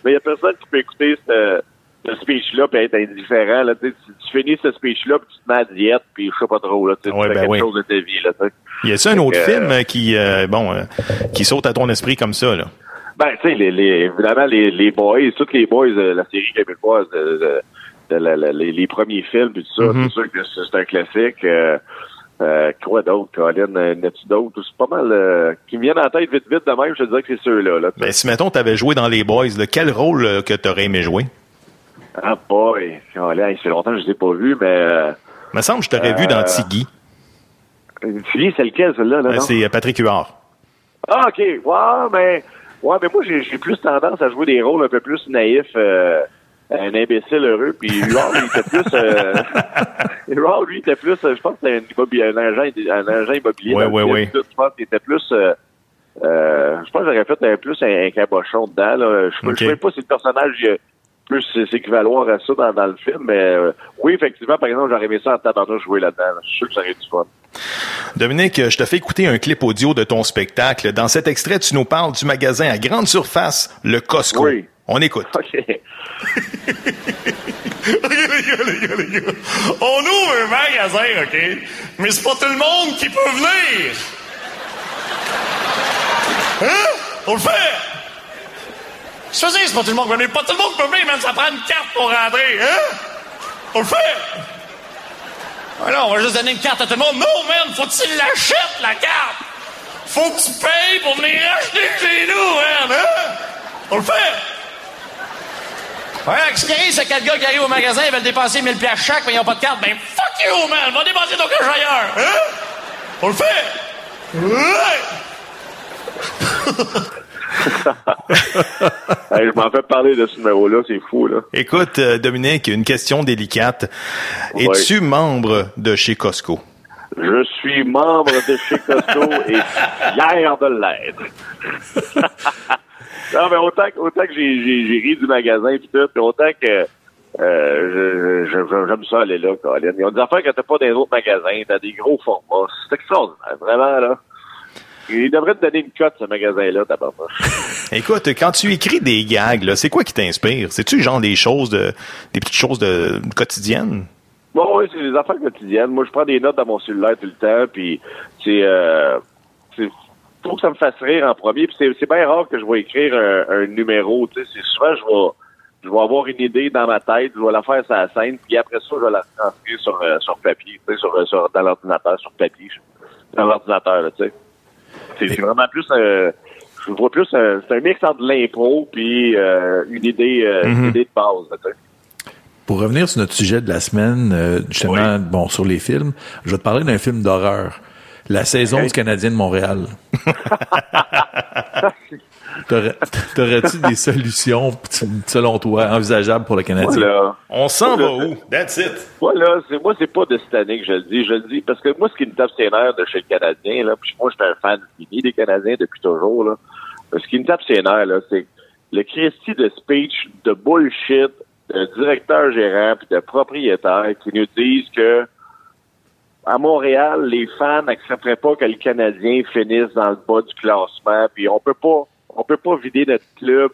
mais il y a personne qui peut écouter ce, ce speech-là puis être indifférent. Là, tu, sais, tu, tu finis ce speech-là puis tu te mets à diète puis je sais pas trop. Là, tu sais, Ouais, tu fais ben quelque oui. chose de ta vie. Là, tu sais. Y a-t-il un autre film euh, qui, euh, bon, euh, qui saute à ton esprit comme ça, là? Ben, tu sais, les, les, évidemment, les, les boys, toutes les boys de la série québécoise, de, de, de la- la- les, les premiers films puis tout ça, Mhm. c'est sûr que c'est un classique. Euh, euh, quoi d'autre, Colin? Euh, N'as-tu d'autres? C'est pas mal euh, qui me viennent en tête vite, vite de même. Je te dirais que c'est ceux-là. Là, Ben, si, mettons, t'avais joué dans Les Boys, là, quel rôle euh, que t'aurais aimé jouer? Ah, boy! Colin, ça fait longtemps que je les ai pas vus, mais... Euh, me semble que je t'aurais vu dans Tiggy. Tiggy, c'est lequel, celui-là? Là, non? C'est Patrick Huard. Ah, OK. Ouais, mais, ouais, mais moi, j'ai j'ai plus tendance à jouer des rôles un peu plus naïfs, euh, un imbécile heureux, puis Huard, lui, était plus... Euh, Huard, lui, était plus, euh, je pense que c'était un, un agent, un agent immobilier. Film, ouais. tout. Je pense qu'il était plus... Euh, euh, je pense que j'aurais fait un, plus un, un cabochon dedans. Là. Je ne Ok. sais même pas si le personnage il plus s'équivaloir à ça dans, dans le film, mais euh, oui, effectivement, par exemple, j'aurais aimé ça en tabarnouche jouer là-dedans. là. Je suis sûr que ça aurait du fun. Dominique, je te fais écouter un clip audio de ton spectacle. Dans cet extrait, tu nous parles du magasin à grande surface, le Costco. Oui. On écoute. OK. les gars, les gars, les gars. On ouvre un magasin, OK? Mais c'est pas tout le monde qui peut venir. Hein? On le fait. Je dire, c'est pas tout le monde peut venir. Pas tout le monde peut venir, même ça prend une carte pour rentrer. Hein? On le fait. Alors, on va juste donner une carte à tout le monde. Non, man, faut que tu la carte. Faut que tu payes pour venir acheter chez nous, man. Hein? On le fait. Ouais, ce qui c'est que le gars qui arrive au magasin, ils veulent dépenser 1000 pièces chaque, mais ils n'ont pas de carte. Ben, fuck you, man! Va dépenser ton cash ailleurs! Hein? On le fait! Ouais! Hey, je m'en fais parler de ce numéro-là, c'est fou, là. Écoute, euh, Dominique, une question délicate. Es-tu membre de chez Costco? Je suis membre de chez Costco et fier de l'être. non, mais autant, que- autant que j'ai, ri du magasin pis tout, pis autant que euh, j'aime ça aller là, Colin. Ils ont des affaires que t'as pas dans les autres magasins, t'as des gros formats. C'est extraordinaire, vraiment, là. Il devrait te donner une cote, ce magasin-là, d'abord. Écoute, quand tu écris des gags, c'est quoi qui t'inspire? C'est-tu genre des choses de, des petites choses de, quotidiennes? Bon, oui, c'est des affaires quotidiennes. Moi, je prends des notes dans mon cellulaire tout le temps, puis c'est... Euh, faut que ça me fasse rire en premier. Puis c'est, bien rare que je vais écrire un, un numéro. Tu sais, c'est souvent je vais je vais avoir une idée dans ma tête, je vais la faire sur la scène, puis après ça, je vais la transcrire sur, euh, sur papier, tu sais, sur, euh, sur, dans l'ordinateur, sur papier, dans l'ordinateur, tu sais. C'est, vraiment plus euh, je vois plus un, c'est un mix entre l'impro puis euh, une idée euh, une Mhm. idée de base, là. Pour revenir sur notre sujet de la semaine, euh, justement, bon, sur les films, je vais te parler d'un film d'horreur. La saison Ok. du Canadien de Montréal. T'aurais- T'aurais-tu des solutions, selon toi, envisageables pour le Canadien? Voilà. On s'en va où? That's it. Voilà, c'est moi, c'est pas de cette année que je le dis. Je le dis parce que moi, ce qui me tape ses nerfs de chez le Canadien, là, puis moi, je suis un fan fini des Canadiens depuis toujours, là. Ce qui me tape ses nerfs, là, c'est le Christie de speech de bullshit de directeur gérant puis de propriétaire qui nous disent que à Montréal, les fans n'accepteraient pas que le Canadien finisse dans le bas du classement, puis on peut pas on peut pas vider notre club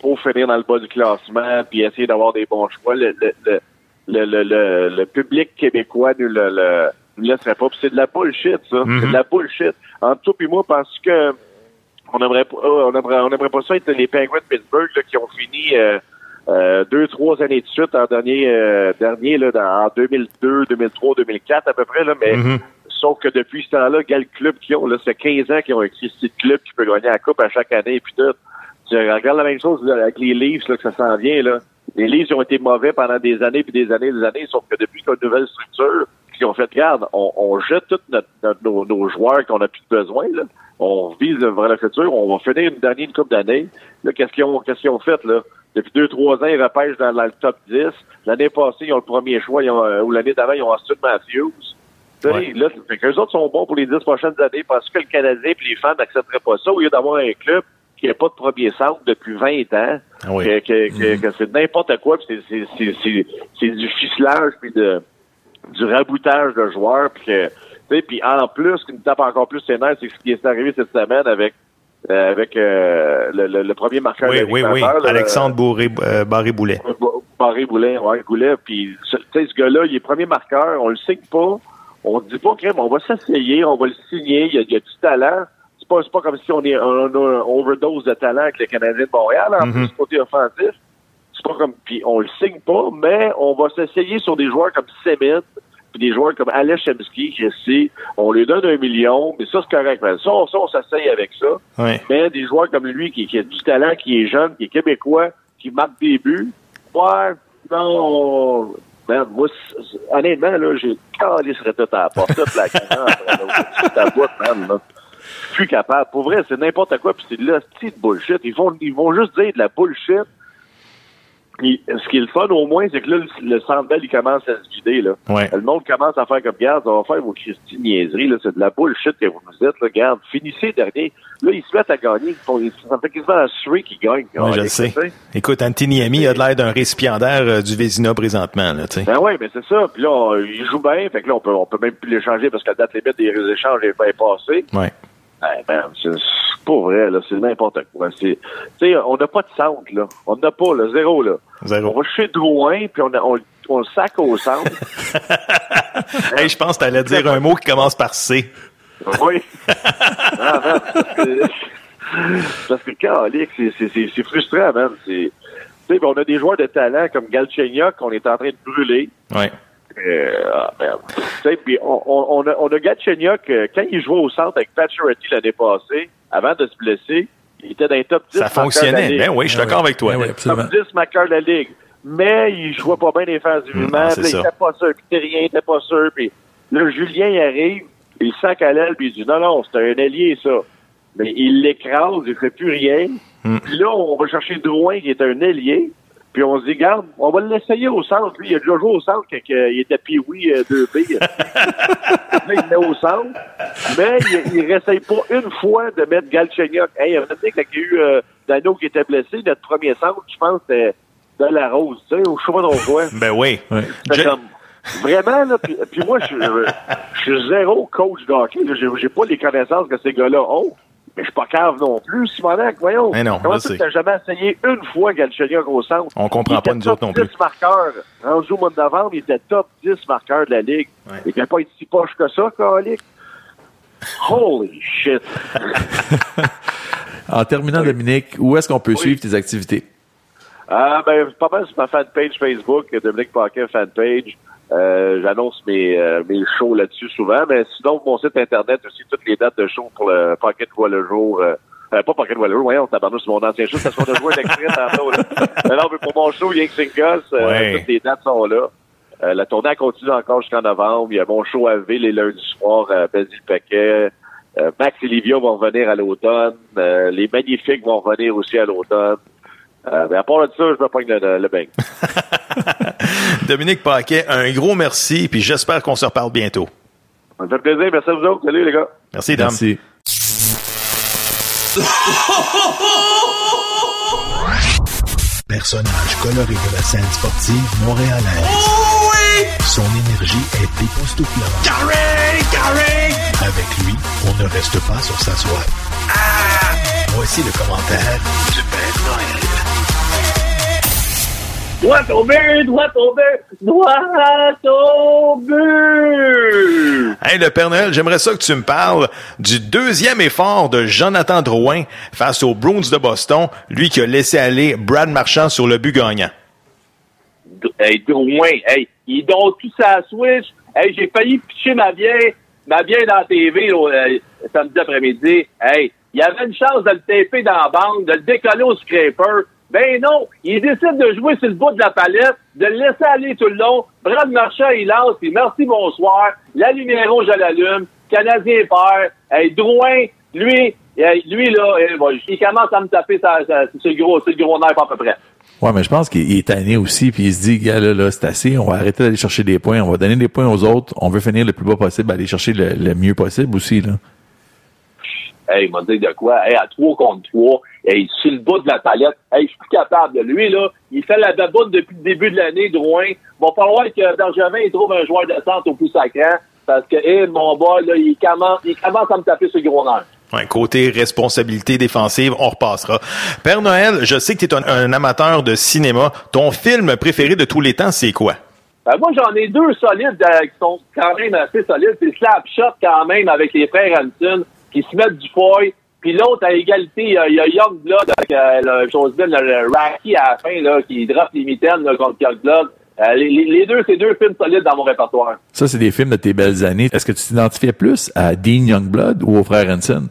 pour finir dans le bas du classement puis essayer d'avoir des bons choix. Le, le, le, le, le, le- public québécois nous le, le nous laisserait pas. C'est de la bullshit, ça. Mhm. C'est de la bullshit. Entre toi et moi, parce que on aimerait pas on aimerait, on aimerait pas ça être les Penguins de Pittsburgh là, qui ont fini euh, euh, deux, trois années de suite en dernier euh, dernier là, dans, en 2002, 2003, 2004 à peu près, là, mais Mhm. Sauf que depuis ce temps-là, quel club qu'ils ont, là, c'est 15 ans qu'ils ont un Christy de club qui peut gagner la coupe à chaque année et puis tout. Tu regardes la même chose avec les Leafs, là, que ça s'en vient, là. Les Leafs ont été mauvais pendant des années puis des années des années, sauf que depuis qu'on a une nouvelle structure, qu'ils ont fait, regarde, on, on jette tous nos, nos joueurs qu'on a plus besoin, là. On vise vers le futur, on va finir une dernière une coupe d'années. Là, qu'est-ce qu'ils ont, qu'est-ce qu'ils ont fait, là? Depuis deux, trois ans, ils repêchent dans, dans le top 10. L'année passée, ils ont le premier choix, ils ont, euh, ou l'année d'avant, ils ont Austin Matthews. Ouais. là, fait qu'eux autres sont bons pour les dix prochaines années parce que le Canadien et les fans n'accepteraient pas ça au lieu d'avoir un club qui n'a pas de premier centre depuis 20 ans, Ah oui. que, que, que- que c'est n'importe quoi, puis c'est, du ficelage puis de, du raboutage de joueurs, puis que, puis en plus, ce qui me tape encore plus ses nerfs, c'est ce qui est arrivé cette semaine avec euh, avec euh, le, le, le premier marqueur Oui, oui, oui. là, Alexandre Bourré, euh, Barré-Boulet. Barré Boulet, ouais, Goulet, puis ce- tu sais, ce gars-là, il est premier marqueur, on le signe pas, on dit pas crème, on va s'essayer, on va le signer, il y a, il y a du talent. C'est pas, c'est pas comme si on est on a un overdose de talent avec le Canadien de Montréal, en Mhm. plus côté offensif. C'est pas comme puis on le signe pas, mais on va s'essayer sur des joueurs comme Semin, puis des joueurs comme Alex Chemsky, Christy, on lui donne un million, mais ça c'est correct. Mais ça, on, ça, on s'essaye avec ça. Ouais. Mais des joueurs comme lui, qui, qui a du talent, qui est jeune, qui est québécois, qui marque des buts, ouais, non, man, moi, c'est- c'est- honnêtement, là, j'ai calé serait tout à la porte, toute la là. Je suis plus capable. Pour vrai, c'est n'importe quoi, puis c'est de la petite bullshit. Ils vont, ils vont juste dire de la bullshit. Puis, ce qui est le fun, au moins, c'est que là, le, le centre il commence à se vider, là. Ouais. Le monde commence à faire comme, garde, on va faire vos Christy niaiseries, là. C'est de la bullshit que vous nous êtes, là. Garde, finissez dernier. Là, ils se mettent à gagner. Ils font- ils- Ça fait quasiment un streak qui gagne. Ouais, je le sais. Écoute, Anthony Ami a de l'air d'un récipiendaire euh, du Vézina présentement, là, tu sais. Ben oui, mais c'est ça. Puis là, on- il joue bien. Fait que là, on peut, on peut même plus l'échanger parce que la date limite des échanges est pas passée. Ouais. Ben, c'est pas vrai, là. C'est n'importe quoi. C'est, tu sais, on n'a pas de centre, là. On n'a pas, là. Zéro, là. Zéro. On va chez Drouin, puis on, on, on le sac au centre. Hey, je pense que t'allais dire un mot qui commence par C. oui. Ah, parce que, calique, c'est, frustrant, man. C'est, tu sais, ben, on a des joueurs de talent comme Galchenyuk qu'on est en train de brûler. Ouais. Euh, ah, merde. Tu sais, puis on, on, on a, on a Galchenyuk, euh, quand il jouait au centre avec Pacioretty l'année passée, avant de se blesser, il était dans les top 10 Ça marqueurs de la fonctionnait. Ligue. Ben oui, je suis d'accord avec toi. Ben oui. Top 10 marqueurs de la Ligue. Mais il jouait pas bien défensivement. Mm, ça. il était pas sûr. Puis Terrien était pas sûr. Puis là, Julien, il arrive, il sac à l'aile, puis il dit non, non, c'est un allié, ça. Mais il l'écrase, il fait plus rien. Mm. Puis là, on va chercher Drouin, qui est un ailier. Puis on se dit, garde, on va l'essayer au centre. Lui, il a déjà joué au centre quand euh, il était Pee-Wee euh, 2B. là, il est au centre. Mais il, il réessaye pas une fois de mettre Galchenyuk. Hey, il y a quand il y a eu euh, Dano qui était blessé, notre premier centre, je pense, c'était de la rose, tu sais, au chemin d'on voit. Ben oui. C'était Je- comme, vraiment, là, puis, puis moi, je, suis- je suis zéro coach de hockey. là. J'ai, j'ai pas les connaissances que ces gars-là ont. Mais je suis pas cave non plus, Simonac, voyons. Mais non, Comment sais. t'as jamais essayé une fois Galchenyuk au centre? On comprend Il pas, nous autres non plus. 10 marqueurs. Rendu au mois de novembre, il était top 10 marqueurs de la Ligue. Il devait pas être si poche que ça, Calic. Holy shit. En terminant, Dominique, où est-ce qu'on peut suivre tes activités? Ah, ben, pas mal sur ma fanpage Facebook, Dominique Paquet fanpage. Euh, j'annonce mes, euh, mes shows là-dessus souvent, mais sinon, mon site internet aussi, toutes les dates de shows pour le Pocket voit le jour. Euh, euh, pas Pocket voit le jour, voyons, tabarnouche, c'est mon ancien show, parce qu'on a joué un extrait tantôt, là. Mais non, mais pour mon show, Yank Singles, euh, Ouais. toutes les dates sont là. Euh, la tournée continue encore jusqu'en novembre. Il y a mon show à V les lundis soirs, euh, Basile Paquet. Euh, Max et Livia vont revenir à l'automne. Euh, les Magnifiques vont revenir aussi à l'automne. Euh, mais à part de ça, je me pogne le, le, le. Dominique Paquet, un gros merci, puis j'espère qu'on se reparle bientôt. Ça me fait plaisir. Merci à vous autres. Salut, les gars. Merci, Dom. Merci. Personnage coloré de la scène sportive montréalaise. Son énergie est époustouflante. Carré, carré! Avec lui, on ne reste pas sur sa soie. Voici le commentaire du Père Noël. Droit au but, droit au but, droit au but! Hey, le Père Noël, j'aimerais ça que tu me parles du deuxième effort de Jonathan Drouin face aux Bruins de Boston, lui qui a laissé aller Brad Marchand sur le but gagnant. Hey, Drouin, hey, ils donnent tout sa switch. Hey, j'ai failli pitcher ma vieille, ma vieille dans la TV, là, euh, samedi après-midi. Hey, il y avait une chance de le taper dans la bande, de le décoller au scraper. Ben non, il décide de jouer sur le bout de la palette, de le laisser aller tout le long. Brad Marchand, il lance, puis merci, bonsoir. La lumière rouge, je l'allume. Canadien perd. Hey, Drouin, lui, lui, là, eh, bon, il commence à me taper sur, le gros, sur le gros nerf à peu près. Ouais, mais je pense qu'il est tanné aussi, puis il se dit, gars, là, là, c'est assez, on va arrêter d'aller chercher des points, on va donner des points aux autres, on veut finir le plus bas possible, aller chercher le, le mieux possible aussi, là. Hey, il m'a dit de quoi? Hey, à 3 contre 3, hey, sur le bout de la palette. Hey, je suis plus capable de lui, là. Il fait la baboune depuis le début de l'année, Drouin. Va falloir que Bergevin, il trouve un joueur de centre au plus sacrant. Parce que, hey, mon boy, là, il commence, il commence à me taper sur le gros nerf. Ouais, côté responsabilité défensive, on repassera. Père Noël, je sais que tu es un, un amateur de cinéma. Ton film préféré de tous les temps, c'est quoi? Ben, moi, j'en ai deux solides euh, qui sont quand même assez solides. C'est Slapshot quand même avec les frères Hanson qui se mettent du foil. Puis l'autre, à égalité, il y a, il y a Youngblood avec euh, le, le, Rocky à la fin là, qui drop les mitaines là, contre Youngblood. Euh, les, les- les deux, c'est deux films solides dans mon répertoire. Ça, c'est des films de tes belles années. Est-ce que tu t'identifiais plus à Dean Youngblood ou au frère Hanson?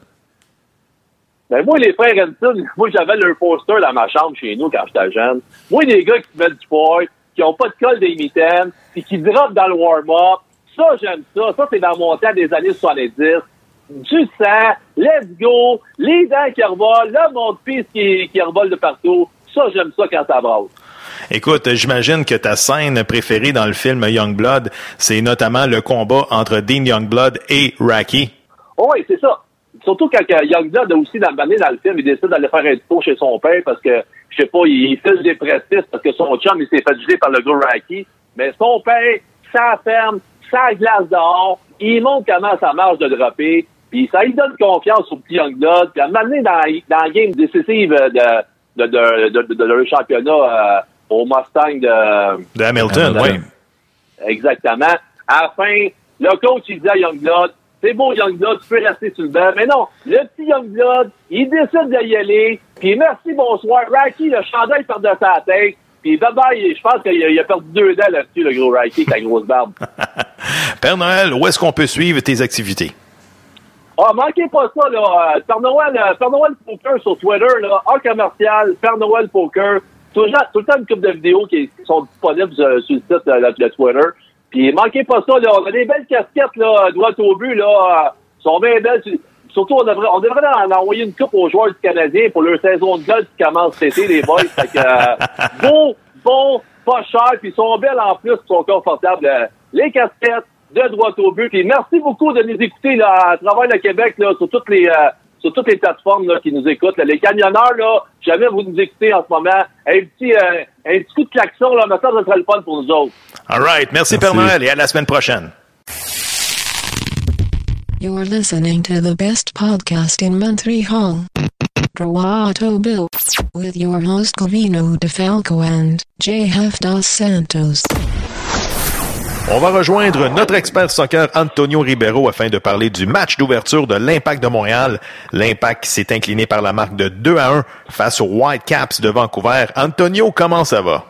Ben moi, les frères Hanson, moi, j'avais leur poster dans ma chambre chez nous quand j'étais jeune. Moi, des gars qui se mettent du foil, qui ont pas de colle des mitaines, puis qui drop dans le warm-up. Ça, j'aime ça. Ça, c'est dans mon temps des années 70. Du sang, let's go, les dents qui revolent, le monde piste qui, qui revole de partout. Ça, j'aime ça quand ça brasse. Écoute, j'imagine que ta scène préférée dans le film Youngblood, c'est notamment le combat entre Dean Youngblood et Raki. Oh oui, c'est ça. Surtout quand Youngblood a aussi dans, dans le film, il décide d'aller faire un tour chez son père parce que, je sais pas, il fait des prestige parce que son chum, il s'est fait geler par le gros Raki. Mais son père, ça ferme, ça glace dehors, il montre comment ça marche de dropper, puis ça lui donne confiance au petit Youngblood. Puis à un moment donné, dans, dans la game décisive de, de, de, de, de leur championnat euh, au Mustang de... De Hamilton, oui. Exactement. À la fin, le coach, il dit à Youngblood, c'est beau, Youngblood, tu peux rester sur le banc. Mais non, le petit Youngblood, il décide d'y aller. Puis merci, bonsoir. Rocky, le chandail par de sa tête. Puis bye-bye, je pense qu'il a, il a perdu deux dents là-dessus, le gros Rocky, avec la grosse barbe. Père Noël, où est-ce qu'on peut suivre tes activités? Ah, manquez pas ça, là. Euh, Père Noël, euh, Père Noël Poker sur Twitter, là. En commercial, Père Noël Poker. Toujours, tout le temps une couple de vidéos qui, sont disponibles sur, le site euh, de, Twitter. Puis manquez pas ça, là. On a des belles casquettes, là, droit au but, là. sont bien belles. Surtout, on devrait, on devrait en envoyer une coupe aux joueurs du Canadien pour leur saison de golf qui commence cet été, les boys. fait que, euh, beau, bon, pas cher, puis ils sont belles en plus, ils sont confortables. Les casquettes de droit au but. Puis merci beaucoup de nous écouter là, à travers le Québec, là, sur toutes les... euh, sur toutes les plateformes là, qui nous écoutent. là. Les camionneurs, là, jamais vous nous écoutez en ce moment. Un petit, euh, un petit coup de klaxon, là, mais ça, ça serait le fun pour nous autres. All right. Merci, Père Noël, et à la semaine prochaine. You're listening to the best podcast in Montreal. Droito Bill. With your host Covino DeFalco and J.F. Dos Santos. On va rejoindre notre expert soccer Antonio Ribeiro afin de parler du match d'ouverture de l'Impact de Montréal. L'Impact s'est incliné par la marque de 2 à 1 face aux Whitecaps de Vancouver. Antonio, comment ça va?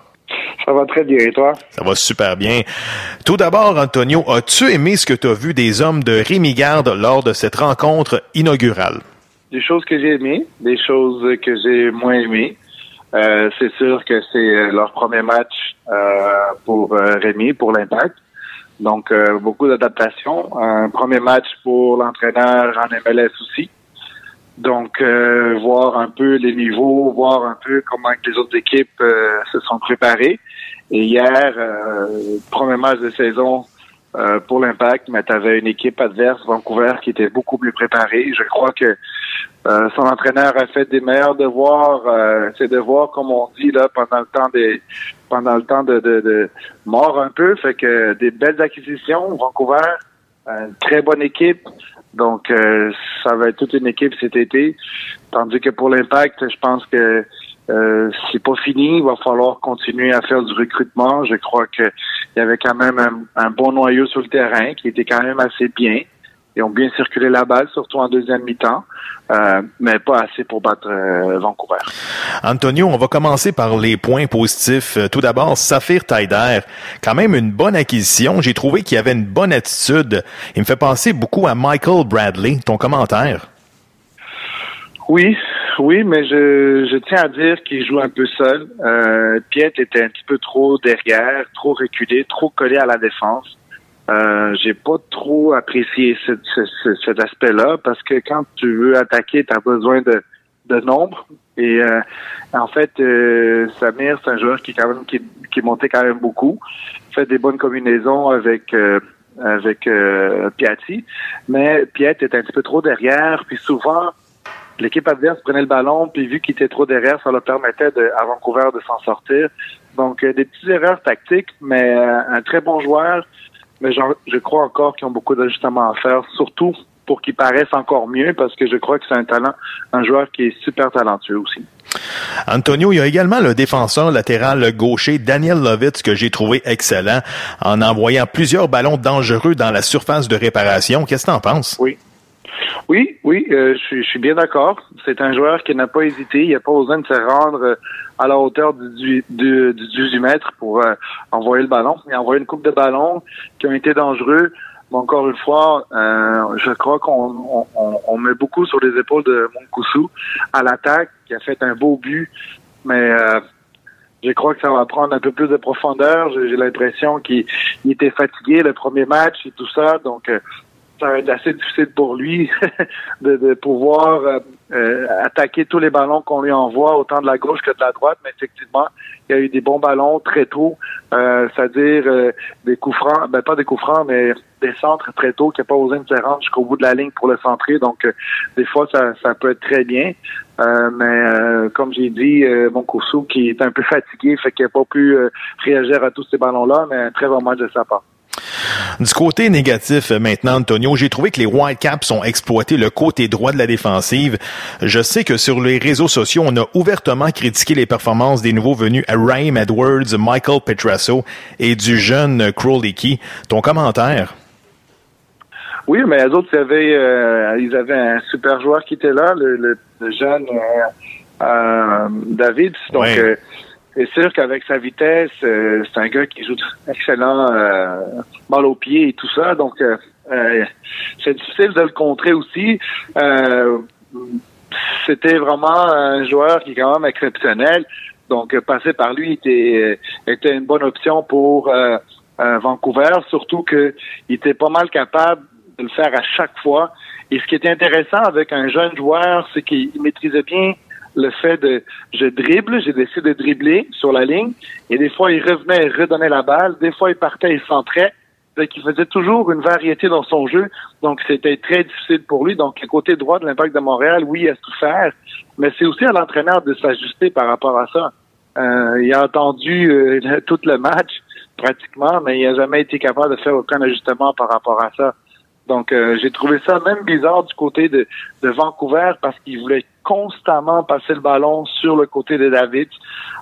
Ça va très bien, et toi? Ça va super bien. Tout d'abord, Antonio, as-tu aimé ce que tu as vu des hommes de Rémi Garde lors de cette rencontre inaugurale? Des choses que j'ai aimées, des choses que j'ai moins aimées. Euh, c'est sûr que c'est euh, leur premier match euh, pour Rémi, pour l'Impact. Donc, euh, beaucoup d'adaptation. Un premier match pour l'entraîneur en MLS aussi. Donc, euh, voir un peu les niveaux, voir un peu comment les autres équipes euh, se sont préparées. Et hier, euh, premier match de saison euh, pour l'Impact, mais tu avais une équipe adverse, Vancouver, qui était beaucoup plus préparée. Je crois que euh, son entraîneur a fait des meilleurs devoirs, ses devoirs, comme on dit là, pendant le temps des pendant le temps de, de, de mort un peu. Fait que des belles acquisitions, Vancouver, une très bonne équipe. Donc euh, ça va être toute une équipe cet été. Tandis que pour l'Impact, je pense que euh, c'est pas fini. Il va falloir continuer à faire du recrutement. Je crois que il y avait quand même un bon noyau sur le terrain qui était quand même assez bien. Ils ont bien circulé la balle, surtout en deuxième mi-temps, euh, mais pas assez pour battre euh, Vancouver. Antonio, on va commencer par les points positifs. Euh, Tout d'abord, Saphir Taider, quand même une bonne acquisition. J'ai trouvé qu'il avait une bonne attitude. Il me fait penser beaucoup à Michael Bradley. Ton commentaire? Oui, oui, mais je, je tiens à dire qu'il joue un peu seul. Euh, Piet était un petit peu trop derrière, trop reculé, trop collé à la défense. Euh, j'ai pas trop apprécié ce, ce- ce- cet aspect-là parce que quand tu veux attaquer, tu as besoin de, de nombre. Et euh, en fait, euh, Samir, c'est un joueur qui quand même qui, qui montait quand même beaucoup, fait des bonnes combinaisons avec euh, avec euh, Piatti, mais Piet était un petit peu trop derrière, puis souvent l'équipe adverse prenait le ballon, puis vu qu'il était trop derrière, ça leur permettait de, à Vancouver de s'en sortir. Donc euh, des petites erreurs tactiques, mais un très bon joueur. Mais je crois encore qu'ils ont beaucoup d'ajustements à faire, surtout pour qu'ils paraissent encore mieux, parce que je crois que c'est un talent, un joueur qui est super talentueux aussi. Antonio, il y a également le défenseur latéral gaucher Daniel Lovitz que j'ai trouvé excellent en envoyant plusieurs ballons dangereux dans la surface de réparation. Qu'est-ce que t'en penses? Oui. Oui, oui, euh, je, suis, bien d'accord. C'est un joueur qui n'a pas hésité. Il n'a pas besoin de se rendre euh, à la hauteur du, du, du, du 18 mètres pour euh, envoyer le ballon. Il a envoyé une coupe de ballons qui ont été dangereux. Mais encore une fois, euh, je crois qu'on on, on- met beaucoup sur les épaules de Monkousou à l'attaque, qui a fait un beau but. Mais euh, je crois que ça va prendre un peu plus de profondeur. J'ai l'impression qu'il il était fatigué le premier match et tout ça. Donc, euh, ça va être assez difficile pour lui de, de pouvoir euh, attaquer tous les ballons qu'on lui envoie, autant de la gauche que de la droite, mais effectivement, il y a eu des bons ballons très tôt, euh, c'est-à-dire euh, des coups francs, ben pas des coups francs, mais des centres très tôt qui n'a pas osé se rendre jusqu'au bout de la ligne pour le centrer. Donc, euh, des fois, ça, peut être très bien. Euh, mais comme j'ai dit, mon Koussou qui est un peu fatigué, fait qu'il n'a pas pu réagir à tous ces ballons-là, mais un très bon match de sa part. Du côté négatif euh, maintenant, Antonio, j'ai trouvé que les Whitecaps ont exploité le côté droit de la défensive. Je sais que sur les réseaux sociaux, on a ouvertement critiqué les performances des nouveaux venus à Raheem Edwards, Michael Petrasso et du jeune Crowley Key. Ton commentaire? Oui, mais les autres, ils avaient, euh, ils avaient un super joueur qui était là, le, jeune euh, David. Donc, c'est sûr qu'avec sa vitesse, euh, c'est un gars qui joue excellent euh, mal au pied et tout ça. Donc, euh, euh, c'est difficile de le contrer aussi. C'était vraiment un joueur qui est quand même exceptionnel. Donc, passer par lui était, était une bonne option pour Vancouver, surtout qu'il était pas mal capable de le faire à chaque fois. Et ce qui était intéressant avec un jeune joueur, c'est qu'il maîtrisait bien le fait de je dribble, j'ai décidé de dribbler sur la ligne, et des fois il revenait et redonnait la balle, des fois il partait et centrait. Donc, il faisait toujours une variété dans son jeu. Donc, c'était très difficile pour lui. Donc, côté droit de l'impact de Montréal, oui, il a tout faire. Mais c'est aussi à l'entraîneur de s'ajuster par rapport à ça. Euh, il a entendu euh, tout le match, pratiquement, mais il n'a jamais été capable de faire aucun ajustement par rapport à ça. Donc, euh, j'ai trouvé ça même bizarre du côté de, Vancouver parce qu'il voulait constamment passer le ballon sur le côté de David.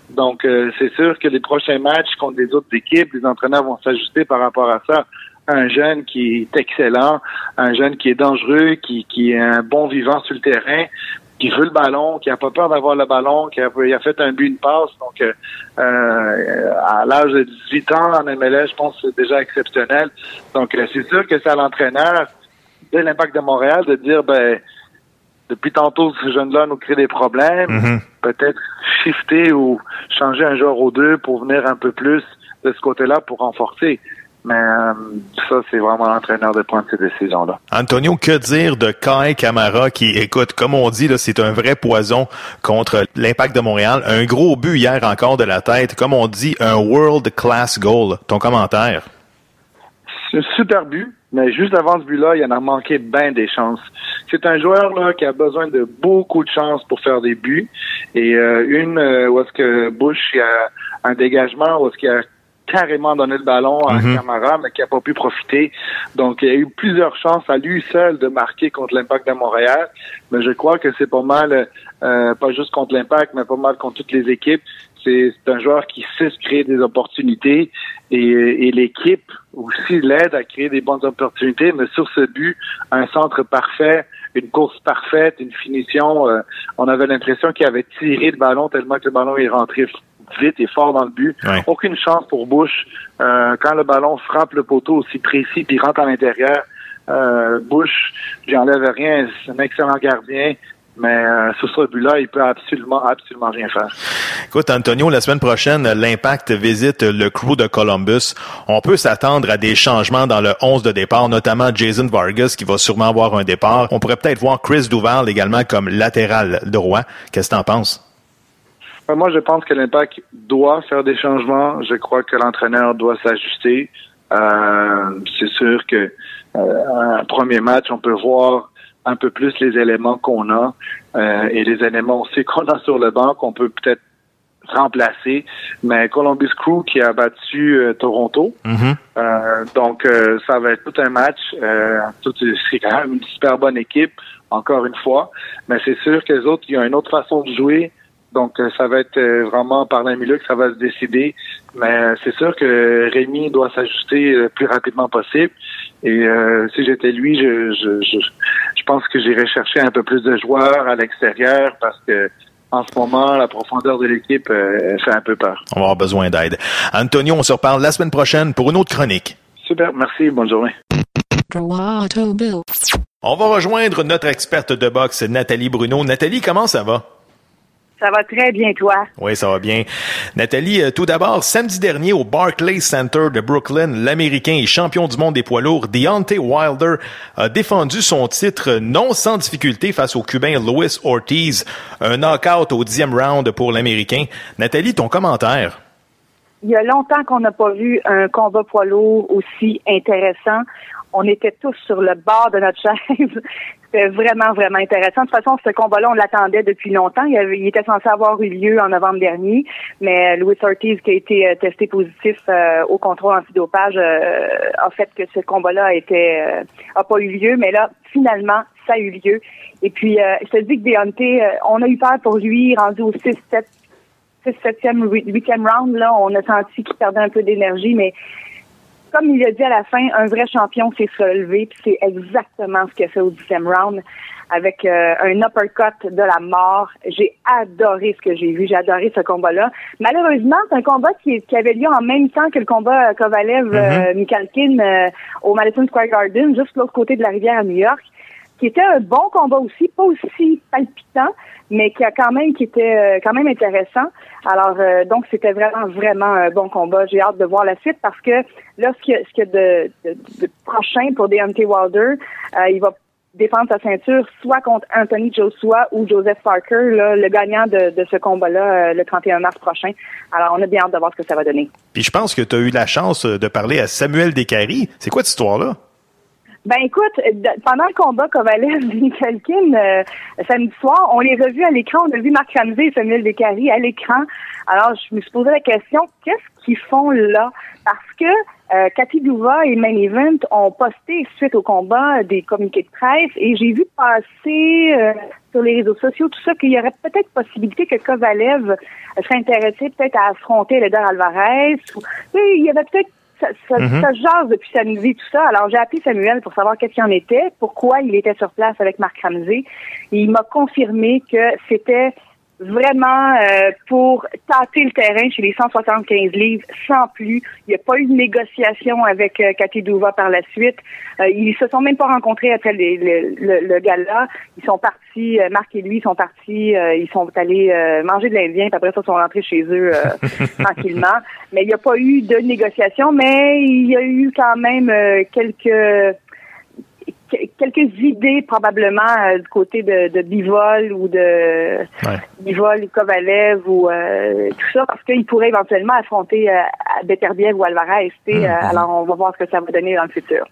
Donc, euh, c'est sûr que les prochains matchs contre les autres équipes, les entraîneurs vont s'ajuster par rapport à ça. Un jeune qui est excellent, un jeune qui est dangereux, qui, qui est un bon vivant sur le terrain, qui veut le ballon, qui a pas peur d'avoir le ballon, qui a, fait un but, une passe. Donc, euh, euh à l'âge de 18 ans en MLS, je pense que c'est déjà exceptionnel. Donc, euh, c'est sûr que c'est à l'entraîneur de l'impact de Montréal de dire, ben, depuis tantôt, ce jeune-là nous crée des problèmes. Mm-hmm. Peut-être shifter ou changer un joueur ou deux pour venir un peu plus de ce côté-là pour renforcer. Mais euh, ça, c'est vraiment l'entraîneur de prendre ces décisions-là. Antonio, que dire de Kai Camara qui, écoute, comme on dit, c'est un vrai poison contre l'impact de Montréal. Un gros but hier encore de la tête. Comme on dit, un world class goal. Ton commentaire? C'est un super but, mais juste avant ce but-là, il en a manqué bien des chances. C'est un joueur là qui a besoin de beaucoup de chances pour faire des buts. Et euh, une euh, où est-ce que Bush il a un dégagement, où est-ce qu'il a carrément donné le ballon à mm Camara, mais qui n'a pas pu profiter. Donc, il y a eu plusieurs chances à lui seul de marquer contre l'Impact de Montréal. Mais je crois que c'est pas mal, euh, pas juste contre l'Impact, mais pas mal contre toutes les équipes. C'est un joueur qui sait se créer des opportunités et, et l'équipe aussi l'aide à créer des bonnes opportunités. Mais sur ce but, un centre parfait, une course parfaite, une finition, euh, on avait l'impression qu'il avait tiré le ballon tellement que le ballon est rentré vite et fort dans le but. Aucune chance pour Bush. Euh, quand le ballon frappe le poteau aussi précis puis rentre à l'intérieur, euh, Bush, j'enlève rien, c'est un excellent gardien. Mais euh, sur ce but-là, il peut absolument, absolument rien faire. Écoute, Antonio, la semaine prochaine, l'Impact visite le crew de Columbus. On peut s'attendre à des changements dans le 11 de départ, notamment Jason Vargas qui va sûrement avoir un départ. On pourrait peut-être voir Chris Duval également comme latéral droit. Qu'est-ce que tu en penses? Moi, je pense que l'Impact doit faire des changements. Je crois que l'entraîneur doit s'ajuster. Euh, c'est sûr que euh, un premier match, on peut voir un peu plus les éléments qu'on a euh, et les éléments aussi qu'on a sur le banc qu'on peut peut-être remplacer. Mais Columbus Crew qui a battu euh, Toronto. Mm-hmm. Euh, donc, ça va être tout un match. c'est quand même une super bonne équipe, encore une fois. Mais c'est sûr que les autres, il y a une autre façon de jouer. Donc, euh, ça va être euh, vraiment par le milieu que ça va se décider. Mais euh, c'est sûr que Rémi doit s'ajuster le plus rapidement possible. Et si j'étais lui, je, je, je, pense que j'irais chercher un peu plus de joueurs à l'extérieur parce que en ce moment, la profondeur de l'équipe fait un peu peur. On va avoir besoin d'aide. Antonio, on se reparle la semaine prochaine pour une autre chronique. Super, merci, bonne journée. On va rejoindre notre experte de boxe, Nathalie Bruno. Nathalie, comment ça va? Ça va très bien, toi. Oui, ça va bien. Nathalie, euh, tout d'abord, samedi dernier au Barclays Center de Brooklyn, l'Américain et champion du monde des poids lourds, Deontay Wilder, a défendu son titre non sans difficulté face au Cubain Luis Ortiz. Un knockout au dixième round pour l'Américain. Nathalie, ton commentaire? Il y a longtemps qu'on n'a pas vu un combat poids lourd aussi intéressant. On était tous sur le bord de notre chaise. C'était vraiment, vraiment intéressant. De toute façon, ce combat-là, on l'attendait depuis longtemps. Il, était censé avoir eu lieu en novembre dernier, mais Louis Ortiz, qui a été euh, testé positif euh, au contrôle antidopage, euh, a fait que ce combat-là été euh, a pas eu lieu. Mais là, finalement, ça a eu lieu. Et puis, euh, je te dis que Deontay, euh, on a eu peur pour lui, rendu au 6-7 6 septième, huitième round, là, on a senti qu'il perdait un peu d'énergie, mais comme il a dit à la fin, un vrai champion s'est relevé, puis c'est exactement ce qu'il a fait au dixième round avec euh, un uppercut de la mort. J'ai adoré ce que j'ai vu, j'ai adoré ce combat-là. Malheureusement, c'est un combat qui, qui avait lieu en même temps que le combat Kovalev euh, Mikhalkin euh, au Madison Square Garden, juste de l'autre côté de la rivière à New York qui était un bon combat aussi, pas aussi palpitant, mais qui a quand même qui était euh, quand même intéressant. Alors euh, donc c'était vraiment vraiment un bon combat. J'ai hâte de voir la suite parce que là ce qu'il y a, de, de- de prochain pour Deontay Wilder, euh, il va défendre sa ceinture soit contre Anthony Joshua ou Joseph Parker, là, le gagnant de, de ce combat-là euh, le 31 mars prochain. Alors on a bien hâte de voir ce que ça va donner. Puis je pense que tu as eu la chance euh, de parler à Samuel Descaries. C'est quoi cette histoire-là? Ben écoute, pendant le combat Kovalev Nikolkin euh, samedi soir, on les a à l'écran, on a vu Marc Ramsey et Samuel Descaries à l'écran. Alors je me suis posé la question, qu'est-ce qu'ils font là? Parce que euh, Cathy Douva et Main Event ont posté suite au combat des communiqués de presse et j'ai vu passer euh, sur les réseaux sociaux tout ça qu'il y aurait peut-être possibilité que Kovalev serait intéressé peut-être à affronter Leder Alvarez. Ou, il y avait peut-être ça, ça, Mhm. ça jase depuis samedi, tout ça. Alors, j'ai appelé Samuel pour savoir qu'est-ce qu'il en était, pourquoi il était sur place avec Marc Ramsey. Et il m'a confirmé que c'était vraiment euh, pour tâter le terrain chez les 175 livres sans plus. Il n'y a pas eu de négociation avec euh, Cathy Douva par la suite. Euh, ils se sont même pas rencontrés après les- le, le, le gala. Ils sont partis, euh, Marc et lui sont partis, euh, ils sont allés euh, manger de l'Indien, puis après ça, ils sont rentrés chez eux euh, tranquillement. Mais il n'y a pas eu de négociation, mais il y a eu quand même euh, quelques que- quelques idées probablement euh, du côté de, de Bivol ou de Bivol, Kovalev ou euh, tout ça parce qu'ils pourraient éventuellement affronter euh, Beterbiev ou Alvarez. Mhm. euh, alors on va voir ce que ça va donner dans le futur.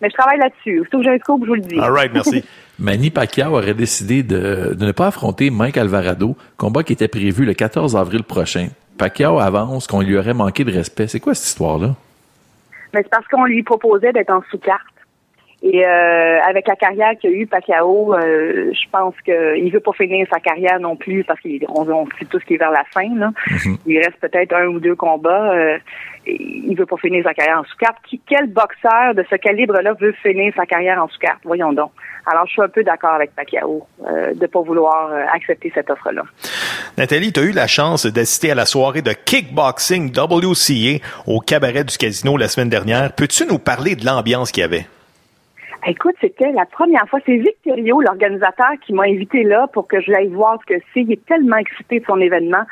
Mais je travaille là-dessus. Surtout que j'ai un scoop, je vous le dis. All right, merci. Manny Pacquiao aurait décidé de, de ne pas affronter Mike Alvarado, combat qui était prévu le 14 avril prochain. Pacquiao avance qu'on lui aurait manqué de respect. C'est quoi cette histoire-là? Mais c'est parce qu'on lui proposait d'être en sous-carte. Et euh, avec la carrière qu'il a eu Pacquiao, euh, je pense qu'il veut pas finir sa carrière non plus parce qu'on on sait tout ce qui est vers la fin. Là. Il reste peut-être un ou deux combats. euh, il veut pas finir sa carrière en sous-carte. Qui- Quel boxeur de ce calibre-là veut finir sa carrière en sous-carte? Voyons donc. Alors, je suis un peu d'accord avec Pacquiao euh, de pas vouloir euh, accepter cette offre-là. Nathalie, tu as eu la chance d'assister à la soirée de kickboxing WCA au cabaret du casino la semaine dernière. Peux-tu nous parler de l'ambiance qu'il y avait? Écoute, c'était la première fois. C'est Victorio, l'organisateur, qui m'a invité là pour que je l'aille voir ce que c'est. Il est tellement excité de son événement.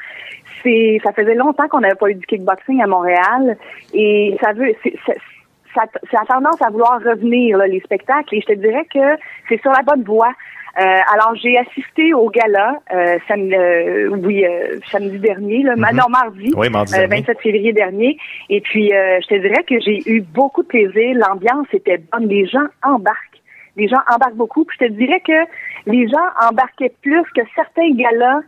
C'est, ça faisait longtemps qu'on n'avait pas eu du kickboxing à Montréal et ça veut, c'est, c'est- ça, ça a tendance à vouloir revenir là, les spectacles et je te dirais que c'est sur la bonne voie. Euh, alors j'ai assisté au gala euh, samedi, euh, oui euh, samedi dernier, là, Mhm. non mardi, Oui, mardi euh, dernier. 27 février dernier. Et puis euh, je te dirais que j'ai eu beaucoup de plaisir. L'ambiance était bonne, les gens embarquent, les gens embarquent beaucoup. Puis je te dirais que les gens embarquaient plus que certains galas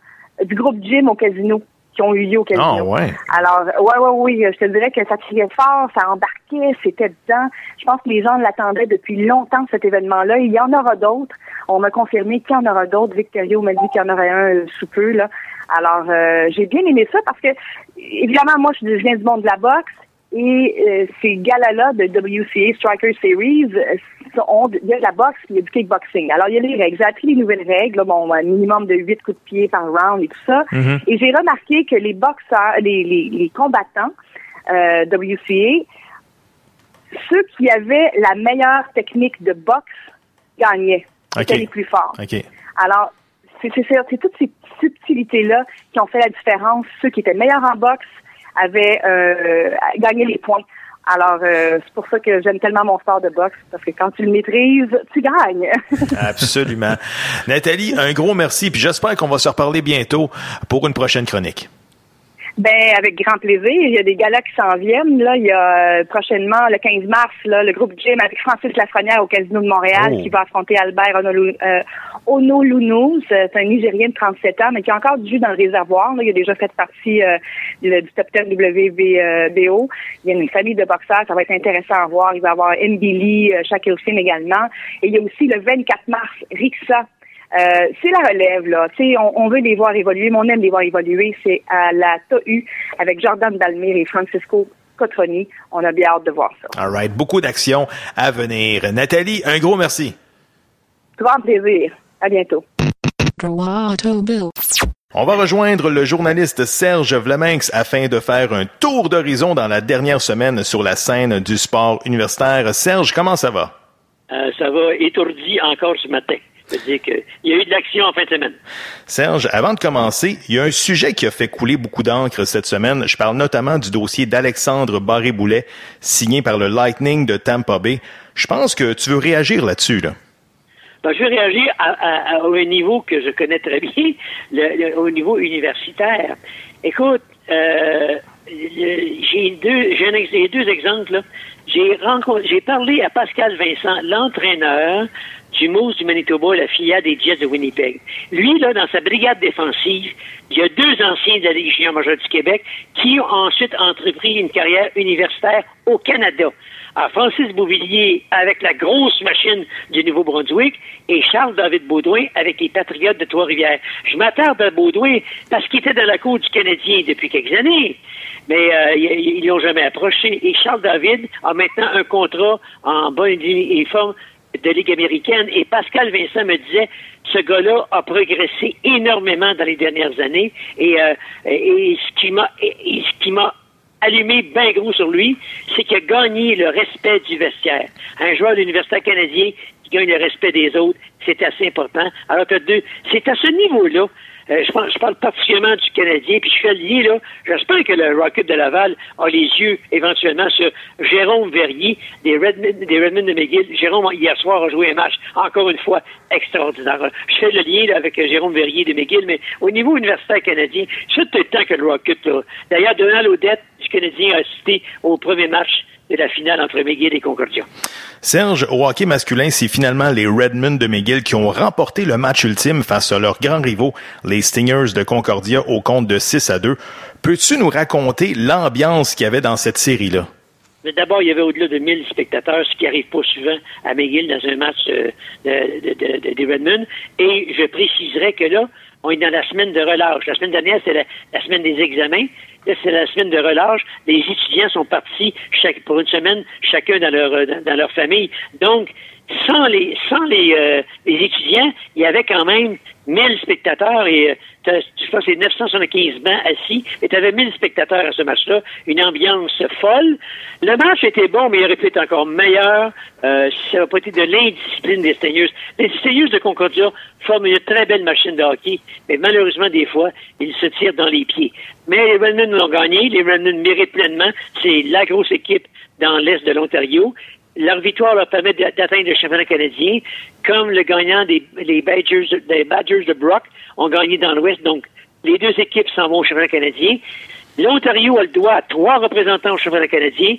du groupe Jim au casino qui ont eu lieu au casino. Ah, ouais. Alors, ouais, ouais, oui, je te dirais que ça criait fort, ça embarquait, c'était dedans. Je pense que les gens l'attendaient depuis longtemps, cet événement-là. Il y en aura d'autres. On m'a confirmé qu'il y en aura d'autres. Victorio m'a dit qu'il y en aurait un euh, sous peu, là. Alors, euh, j'ai bien aimé ça parce que, évidemment, moi, je viens du monde de la boxe. Et euh, ces galas-là de WCA Striker Series, euh, sont- il y a de la boxe, il y a du kickboxing. Alors, il y a les règles. J'ai appris les nouvelles règles, là, bon, un minimum de 8 coups de pied par round et tout ça. Mhm. Et j'ai remarqué que les boxeurs, les, les, les combattants euh, WCA, ceux qui avaient la meilleure technique de boxe gagnaient. C'était les plus forts. OK. Alors, c'est toutes ces subtilités-là qui ont fait la différence. Ceux qui étaient meilleurs en boxe avaient euh, gagné les points. Alors, euh, c'est pour ça que j'aime tellement mon sport de boxe, parce que quand tu le maîtrises, tu gagnes. Absolument. Nathalie, un gros merci, puis j'espère qu'on va se reparler bientôt pour une prochaine chronique. Ben, avec grand plaisir. Il y a des galas qui s'en viennent. Là, il y a euh, prochainement, le 15 mars, là, le groupe Jim avec Francis Lafrenière au Casino de Montréal Oh. qui va affronter Albert euh, Onolunou. C'est un Nigérien de 37 ans, mais qui a encore du jus dans le réservoir. Là. Il a déjà fait partie euh, du, du top 10 WBO. Il y a une famille de boxeurs. Ça va être intéressant à voir. Il va y avoir Mbili, euh, Shaquille Finn également. Et il y a aussi le 24 mars, Rixa. Euh, c'est la relève, là. Tu sais, on, on veut les voir évoluer, mais on aime les voir évoluer. C'est à la TAU avec Jordan Dalmir et Francisco Cotroni. On a bien hâte de voir ça. All right. Beaucoup d'actions à venir. Nathalie, un gros merci. Grand plaisir. À bientôt. On va rejoindre le journaliste Serge Vlaminx afin de faire un tour d'horizon dans la dernière semaine sur la scène du sport universitaire. Serge, comment ça va? Euh, ça va étourdi encore ce matin. C'est-à-dire qu'il y a eu de l'action en fin de semaine. Serge, avant de commencer, il y a un sujet qui a fait couler beaucoup d'encre cette semaine. Je parle notamment du dossier d'Alexandre Barré-Boulet, signé par le Lightning de Tampa Bay. Je pense que tu veux réagir là-dessus, là. Ben, je vais réagir à, à- à- au niveau que je connais très bien, le- le- au niveau universitaire. Écoute, euh, j'ai deux, j'ai un deux exemples. là. J'ai rencontré, j'ai parlé à Pascal Vincent, l'entraîneur du Moose du Manitoba, la filiale des Jets de Winnipeg. Lui, là, dans sa brigade défensive, il y a deux anciens de la Ligue junior majeure du Québec qui ont ensuite entrepris une carrière universitaire au Canada. Francis Beauvillier avec la grosse machine du Nouveau-Brunswick et Charles-David Baudouin avec les Patriotes de Trois-Rivières. Je m'attarde à Baudouin parce qu'il était dans la cour du Canadien depuis quelques années, mais euh, ils ils l'ont jamais approché. Et Charles-David a maintenant un contrat en bonne et forme de Ligue américaine. Et Pascal Vincent me disait, ce gars-là a progressé énormément dans les dernières années. Et, euh, et ce qui m'a, allumé bien gros sur lui, c'est qu'il a gagné le respect du vestiaire. Un joueur de l'université canadien qui gagne le respect des autres, c'est assez important. Alors, t'as deux. C'est à ce niveau-là. Euh, je, pense, je parle particulièrement du Canadien, puis je suis allié, là. J'espère que le Rocket de Laval a les yeux éventuellement sur Jérôme Verrier des Redmond, des Redmond de McGill. Jérôme, hier soir, a joué un match, encore une fois, extraordinaire. Je fais le lien là, avec Jérôme Verrier de McGill, mais au niveau universitaire canadien, c'est tout le temps que le Rocket, là. D'ailleurs, Donald Odette du Canadien a assisté au premier match de la finale entre McGill et Concordia. Serge, au hockey masculin, c'est finalement les Redmond de McGill qui ont remporté le match ultime face à leurs grands rivaux, les Stingers de Concordia, au compte de 6 à 2. Peux-tu nous raconter l'ambiance qu'il y avait dans cette série-là? Mais d'abord, il y avait au-delà de 1000 spectateurs, ce qui n'arrive pas souvent à McGill dans un match euh, de, de, de, de- des Redmond. Et je préciserai que là, on est dans la semaine de relâche. La semaine dernière, c'est la, la semaine des examens. C'est la semaine de relâche. Les étudiants sont partis chaque, pour une semaine, chacun dans leur, euh, dans, dans leur famille. Donc, sans les, sans les, euh, les étudiants, il y avait quand même 1000 spectateurs et euh, je c'est 975 bancs assis, et tu avais 1000 spectateurs à ce match-là, une ambiance folle. Le match était bon, mais il aurait pu être encore meilleur euh, si ça n'avait pas été de l'indiscipline des Steigneuses. Les Steigneuses de Concordia forment une très belle machine de hockey, mais malheureusement, des fois, ils se tirent dans les pieds. Mais les Redmond l'ont gagné, les Redmond méritent pleinement, c'est la grosse équipe dans l'Est de l'Ontario. Leur victoire leur permet d'a- d'atteindre le championnat canadien, comme le gagnant des Badgers, Badgers de Brock ont gagné dans l'Ouest. Donc, les deux équipes s'en vont au championnat canadien. L'Ontario a le droit à trois représentants au championnat canadien.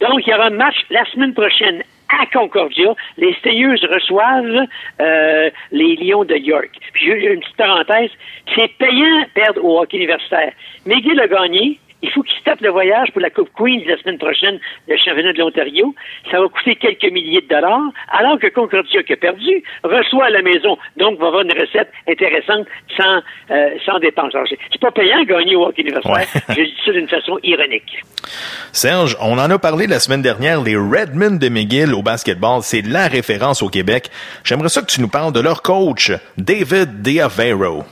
Donc, il y aura un match la semaine prochaine à Concordia. Les Stayers reçoivent euh, les Lions de York. Puis, une petite parenthèse. C'est payant perdre au hockey universitaire. McGill a gagné. Il faut qu'il se tape le voyage pour la Coupe Queens la semaine prochaine, le championnat de l'Ontario. Ça va coûter quelques milliers de dollars, alors que Concordia, qui a perdu, reçoit à la maison. Donc, va avoir une recette intéressante sans, euh, sans dépenses. C'est- pas payant de gagner au hockey universitaire. Je dis ça d'une façon ironique. Serge, on en a parlé la semaine dernière, les Redmond de McGill au basketball, c'est la référence au Québec. J'aimerais ça que tu nous parles de leur coach, David Diavero.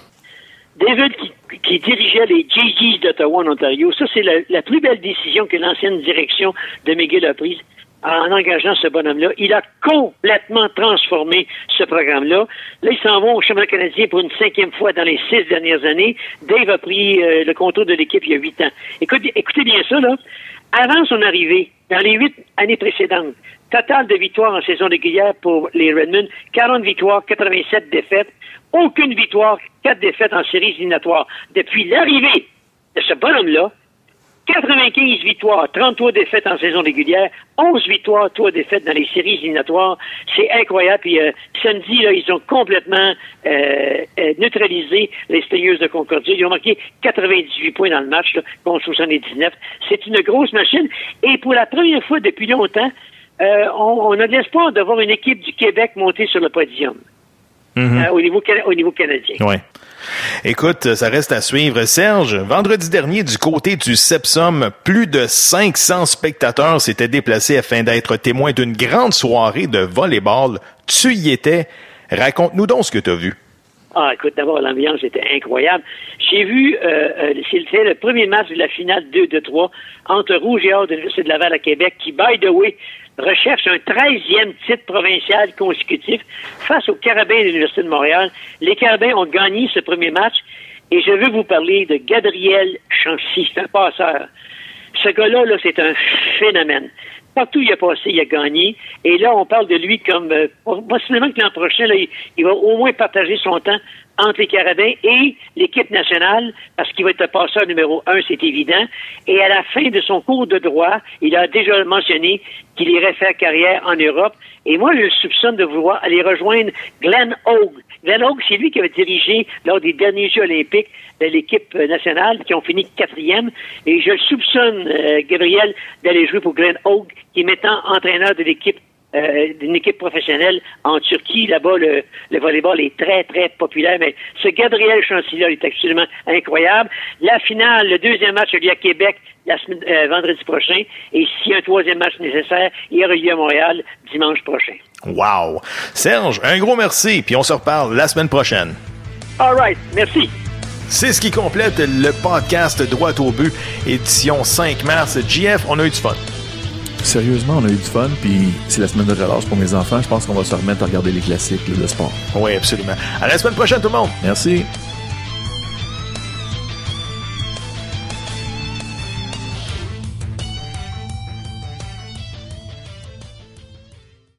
David qui, qui dirigeait les JGs d'Ottawa en Ontario, ça c'est la, plus belle décision que l'ancienne direction de McGill a prise. en engageant ce bonhomme-là. Il a complètement transformé ce programme-là. Là, ils s'en vont au chemin canadien pour une cinquième fois dans les six dernières années. Dave a pris euh, le contrôle de l'équipe il y a huit ans. Écoutez, écoutez bien ça, là. Avant son arrivée, dans les huit années précédentes, total de victoires en saison régulière pour les Redmonds, 40 victoires, 87 défaites, aucune victoire, quatre défaites en séries éliminatoires. Depuis l'arrivée de ce bonhomme-là, 95 victoires, 33 défaites en saison régulière, 11 victoires, 3 défaites dans les séries éliminatoires. C'est incroyable. Puis euh, samedi, là, ils ont complètement euh, euh, neutralisé les Stingers de Concordia. Ils ont marqué 98 points dans le match contre 79. C'est une grosse machine. Et pour la première fois depuis longtemps, on, on a de l'espoir de voir une équipe du Québec monter sur le podium. Mhm. euh, au, niveau, au niveau canadien. Ouais. Écoute, ça reste à suivre. Serge, vendredi dernier, du côté du Sepsum, plus de 500 spectateurs s'étaient déplacés afin d'être témoins d'une grande soirée de volleyball. Tu y étais. Raconte-nous donc ce que tu as vu. Ah, écoute, d'abord, l'ambiance était incroyable. J'ai vu, euh, euh, c'était le premier match de la finale 2 de 3 entre Rouge et Or de l'Université de Laval à Québec, qui, by the way, recherche un 13e titre provincial consécutif face aux Carabins de l'Université de Montréal. Les Carabins ont gagné ce premier match et je veux vous parler de Gabriel Chancy, un passeur. Ce gars-là, là, c'est un phénomène. Partout où il a passé, il a gagné. Et là, on parle de lui comme euh, possiblement que l'an prochain, là, il va au moins partager son temps entre les Carabins et l'équipe nationale, parce qu'il va être le passeur numéro un, c'est évident. Et à la fin de son cours de droit, il a déjà mentionné qu'il irait faire carrière en Europe. Et moi, je soupçonne de vouloir aller rejoindre Glenn Hogue. Glenn Hogue, c'est lui qui avait dirigé lors des derniers Jeux olympiques de l'équipe nationale, qui ont fini quatrième. Et je soupçonne, euh, Gabriel, d'aller jouer pour Glenn Hogue, qui est maintenant entraîneur de l'équipe euh, d'une équipe professionnelle en Turquie. Là-bas, le, le volleyball est très, très populaire. Mais ce Gabriel Chancy-là est absolument incroyable. La finale, le deuxième match a lieu à Québec la semaine, euh, vendredi prochain. Et a un troisième match nécessaire, il aura lieu à Montréal dimanche prochain. Wow! Serge, un gros merci, puis on se reparle la semaine prochaine. All right. Merci. C'est ce qui complète le podcast Droit au but, édition 5 mars. JF, on a eu du fun. Sérieusement, on a eu du fun, puis c'est la semaine de relâche pour mes enfants. Je pense qu'on va se remettre à regarder les classiques là, de sport. Oui, absolument. À la semaine prochaine, tout le monde. Merci.